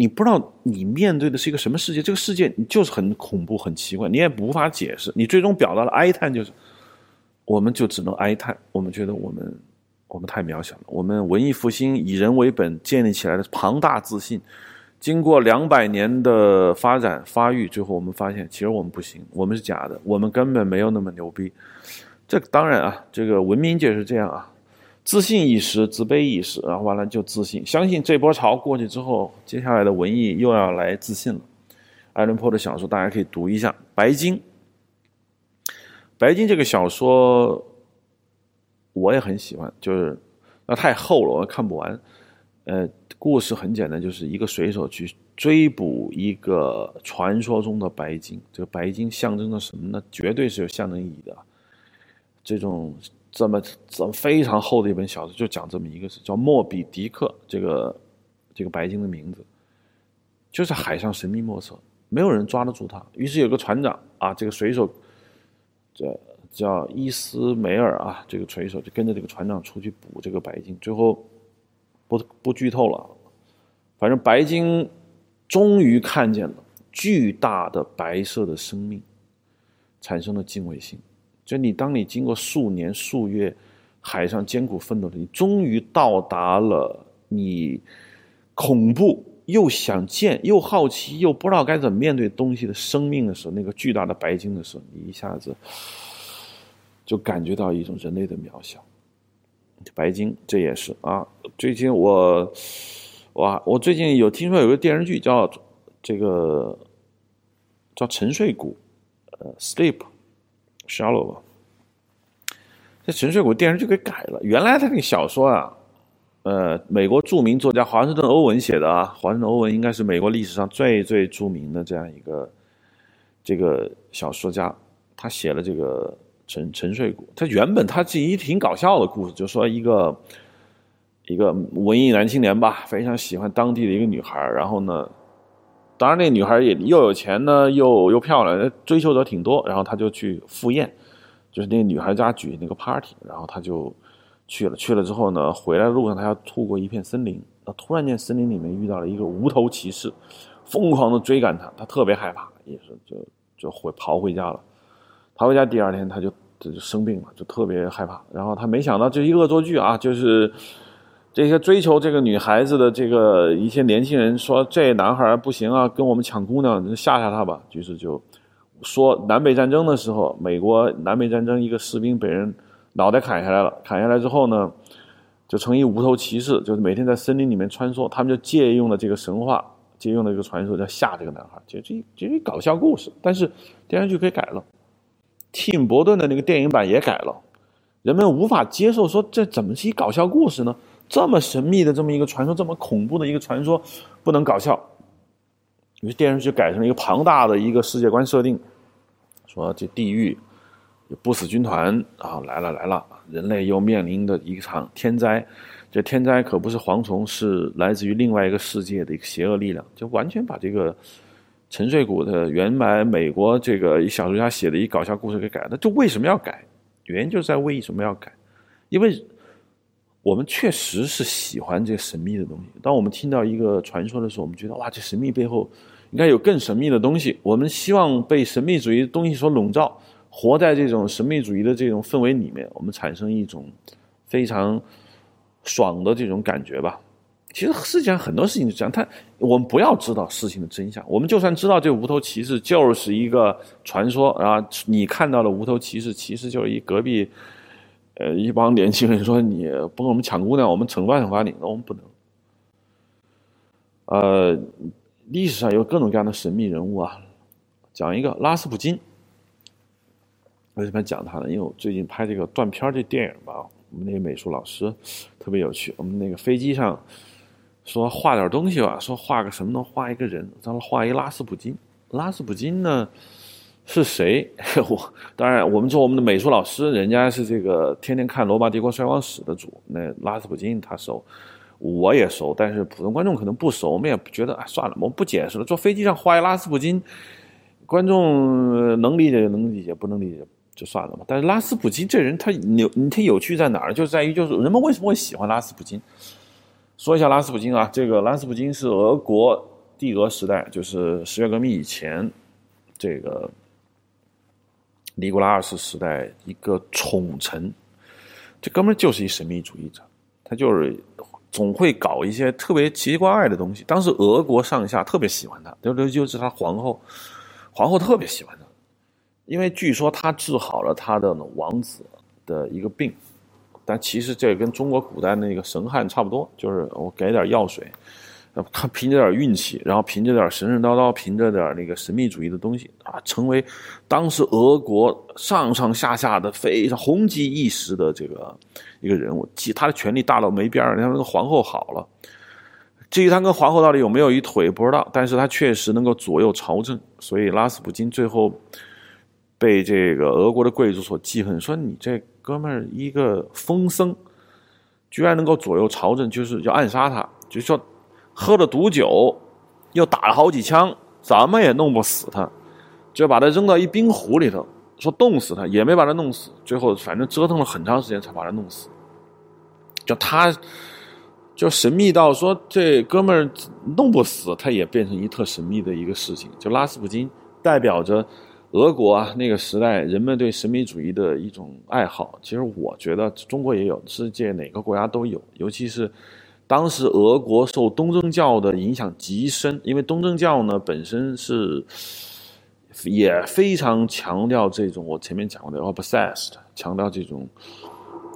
你不知道你面对的是一个什么世界，这个世界你就是很恐怖、很奇怪，你也无法解释。你最终表达了哀叹，就是我们就只能哀叹。我们觉得我们我们太渺小了。我们文艺复兴以人为本建立起来的庞大自信，经过两百年的发展发育，最后我们发现其实我们不行，我们是假的，我们根本没有那么牛逼。这当然啊，这个文明界是这样啊。自信一时，自卑一时，然后完了就自信，相信这波潮过去之后，接下来的文艺又要来自信了。爱伦坡的小说大家可以读一下《白鲸》。《白鲸》这个小说我也很喜欢，就是那太厚了，我看不完。呃，故事很简单，就是一个水手去追捕一个传说中的白鲸。这个白鲸象征着什么呢？绝对是有象征意义的。这种。这么这么非常厚的一本小说，就讲这么一个事，叫莫比迪克。这个这个白鲸的名字，就是海上神秘莫测，没有人抓得住他。于是有个船长啊，这个水手，这叫伊斯梅尔啊，这个水手就跟着这个船长出去捕这个白鲸。最后不不剧透了，反正白鲸终于看见了巨大的白色的生命，产生了敬畏心。就你，当你经过数年数月海上艰苦奋斗的你，终于到达了你恐怖又想见又好奇又不知道该怎么面对东西的生命的时候，那个巨大的白鲸的时候，你一下子就感觉到一种人类的渺小。白鲸，这也是啊。最近我，哇，我最近有听说有个电视剧叫这个叫《沉睡谷》，呃，Sleep。Shallow，这《沉睡谷》电视剧给改了。原来他那个小说啊，呃，美国著名作家华盛顿·欧文写的啊。华盛顿·欧文应该是美国历史上最最著名的这样一个这个小说家。他写了这个《沉沉睡谷》，他原本他是一挺搞笑的故事，就说一个一个文艺男青年吧，非常喜欢当地的一个女孩，然后呢。当然，那女孩也又有钱呢，又又漂亮，追求者挺多。然后他就去赴宴，就是那女孩家举那个 party，然后他就去了。去了之后呢，回来的路上他要路过一片森林，那突然间森林里面遇到了一个无头骑士，疯狂的追赶他，他特别害怕，也是就就回跑回家了。逃回家第二天他就这就生病了，就特别害怕。然后他没想到这一恶作剧啊，就是。这些追求这个女孩子的这个一些年轻人说：“这男孩不行啊，跟我们抢姑娘，吓吓他吧。”于是就说南北战争的时候，美国南北战争一个士兵被人脑袋砍下来了，砍下来之后呢，就成一无头骑士，就是每天在森林里面穿梭。他们就借用了这个神话，借用了一个传说，叫吓这个男孩。就这这一搞笑故事，但是电视剧可以改了，蒂姆·伯顿的那个电影版也改了，人们无法接受，说这怎么是一搞笑故事呢？这么神秘的这么一个传说，这么恐怖的一个传说，不能搞笑。于是电视剧改成了一个庞大的一个世界观设定，说这地狱有不死军团啊来了来了，人类又面临的一场天灾。这天灾可不是蝗虫，是来自于另外一个世界的一个邪恶力量。就完全把这个沉睡谷的原来美国这个小说家写的一搞笑故事给改了。这为什么要改？原因就在为什么要改？因为。我们确实是喜欢这神秘的东西。当我们听到一个传说的时候，我们觉得哇，这神秘背后应该有更神秘的东西。我们希望被神秘主义的东西所笼罩，活在这种神秘主义的这种氛围里面，我们产生一种非常爽的这种感觉吧。其实世界上很多事情是这样，他我们不要知道事情的真相。我们就算知道这无头骑士就是一个传说，啊你看到的无头骑士其实就是一隔壁。呃，一帮年轻人说：“你不跟我们抢姑娘，我们惩罚惩罚你。”那我们不能。呃，历史上有各种各样的神秘人物啊，讲一个拉斯普京。为什么讲他呢？因为我最近拍这个断片这电影吧，我们那个美术老师特别有趣。我们那个飞机上说画点东西吧，说画个什么呢？画一个人，咱们画一拉斯普京。拉斯普京呢？是谁？我当然，我们做我们的美术老师，人家是这个天天看罗马帝国衰亡史的主，那拉斯普京他熟，我也熟，但是普通观众可能不熟，我们也觉得啊，算了，我们不解释了。坐飞机上画一拉斯普京，观众能理解就能理解，不能理解就算了吧。但是拉斯普京这人，他有他有趣在哪儿？就在于就是人们为什么会喜欢拉斯普京？说一下拉斯普京啊，这个拉斯普京是俄国帝俄时代，就是十月革命以前，这个。尼古拉二世时代一个宠臣，这哥们就是一神秘主义者，他就是总会搞一些特别奇奇怪怪的东西。当时俄国上下特别喜欢他，尤其就是他皇后，皇后特别喜欢他，因为据说他治好了他的王子的一个病，但其实这跟中国古代那个神汉差不多，就是我给点药水。他凭着点运气，然后凭着点神神叨叨，凭着点那个神秘主义的东西啊，成为当时俄国上上下下的非常红极一时的这个一个人物。其他的权力大到没边儿。你看那个皇后好了，至于他跟皇后到底有没有一腿不知道，但是他确实能够左右朝政。所以拉斯普京最后被这个俄国的贵族所记恨，说你这哥们儿一个疯僧，居然能够左右朝政，就是要暗杀他，就说。喝了毒酒，又打了好几枪，怎么也弄不死他，就把他扔到一冰湖里头，说冻死他也没把他弄死。最后反正折腾了很长时间才把他弄死。就他，就神秘到说这哥们儿弄不死他，也变成一特神秘的一个事情。就拉斯普京代表着俄国啊那个时代人们对神秘主义的一种爱好。其实我觉得中国也有，世界哪个国家都有，尤其是。当时俄国受东正教的影响极深，因为东正教呢本身是也非常强调这种我前面讲过的 obsessed，强调这种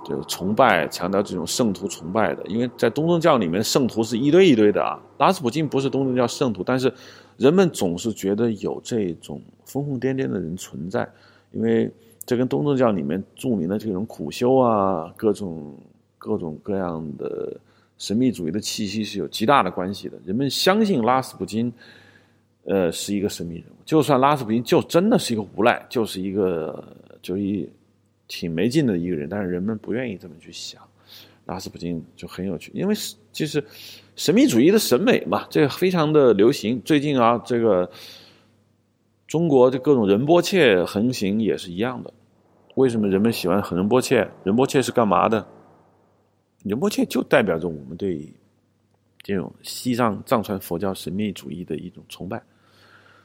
就是崇拜，强调这种圣徒崇拜的。因为在东正教里面，圣徒是一堆一堆的啊。拉斯普京不是东正教圣徒，但是人们总是觉得有这种疯疯癫癫的人存在，因为这跟东正教里面著名的这种苦修啊，各种各种各样的。神秘主义的气息是有极大的关系的。人们相信拉斯普京，呃，是一个神秘人物。就算拉斯普京就真的是一个无赖，就是一个就一挺没劲的一个人，但是人们不愿意这么去想。拉斯普京就很有趣，因为是就是神秘主义的审美嘛，这个非常的流行。最近啊，这个中国的各种仁波切横行也是一样的。为什么人们喜欢仁波切？仁波切是干嘛的？仁波切就代表着我们对这种西藏藏传佛教神秘主义的一种崇拜。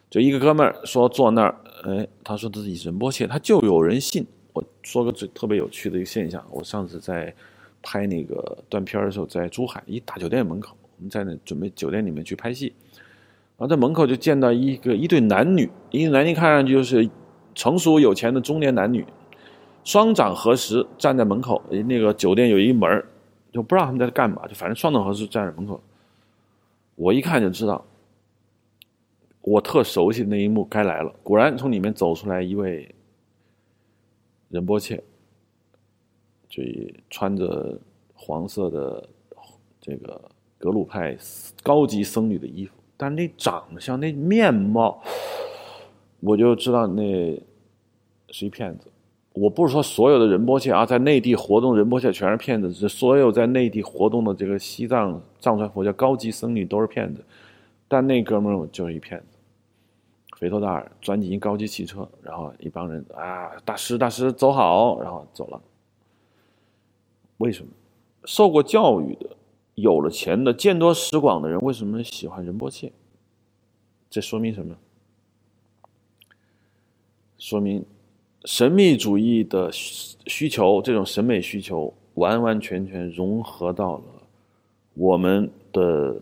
就一个哥们儿说坐那儿，哎，他说自己仁波切，他就有人信。我说个最特别有趣的一个现象，我上次在拍那个断片的时候，在珠海一大酒店门口，我们在那准备酒店里面去拍戏，然后在门口就见到一个一对男女，一个男女看上去就是成熟有钱的中年男女，双掌合十站在门口，那个酒店有一门就不知道他们在干嘛，就反正双掌合十站在门口，我一看就知道，我特熟悉的那一幕该来了。果然从里面走出来一位仁波切，就穿着黄色的这个格鲁派高级僧侣的衣服，但那长相那面貌，我就知道那是一骗子。我不是说所有的仁波切啊，在内地活动仁波切全是骗子，是所有在内地活动的这个西藏藏传佛教高级僧侣都是骗子，但那哥们儿就是一骗子，肥头大耳，钻进一高级汽车，然后一帮人啊，大师大师走好，然后走了。为什么？受过教育的、有了钱的、见多识广的人，为什么喜欢仁波切？这说明什么？说明。神秘主义的需求，这种审美需求，完完全全融合到了我们的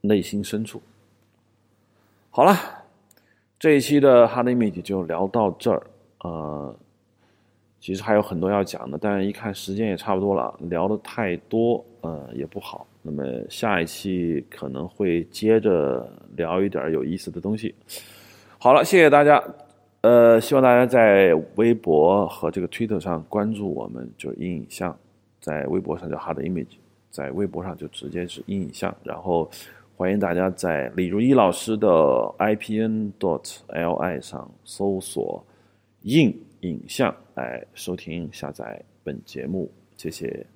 内心深处。好了，这一期的 Hard Image 就聊到这儿。呃，其实还有很多要讲的，但是一看时间也差不多了，聊的太多，呃，也不好。那么下一期可能会接着聊一点有意思的东西。好了，谢谢大家。呃，希望大家在微博和这个 Twitter 上关注我们，就是阴影像，在微博上叫 Hard Image，在微博上就直接是阴影像，然后欢迎大家在李如一老师的 IPN dot LI 上搜索“硬影像”来收听下载本节目，谢谢。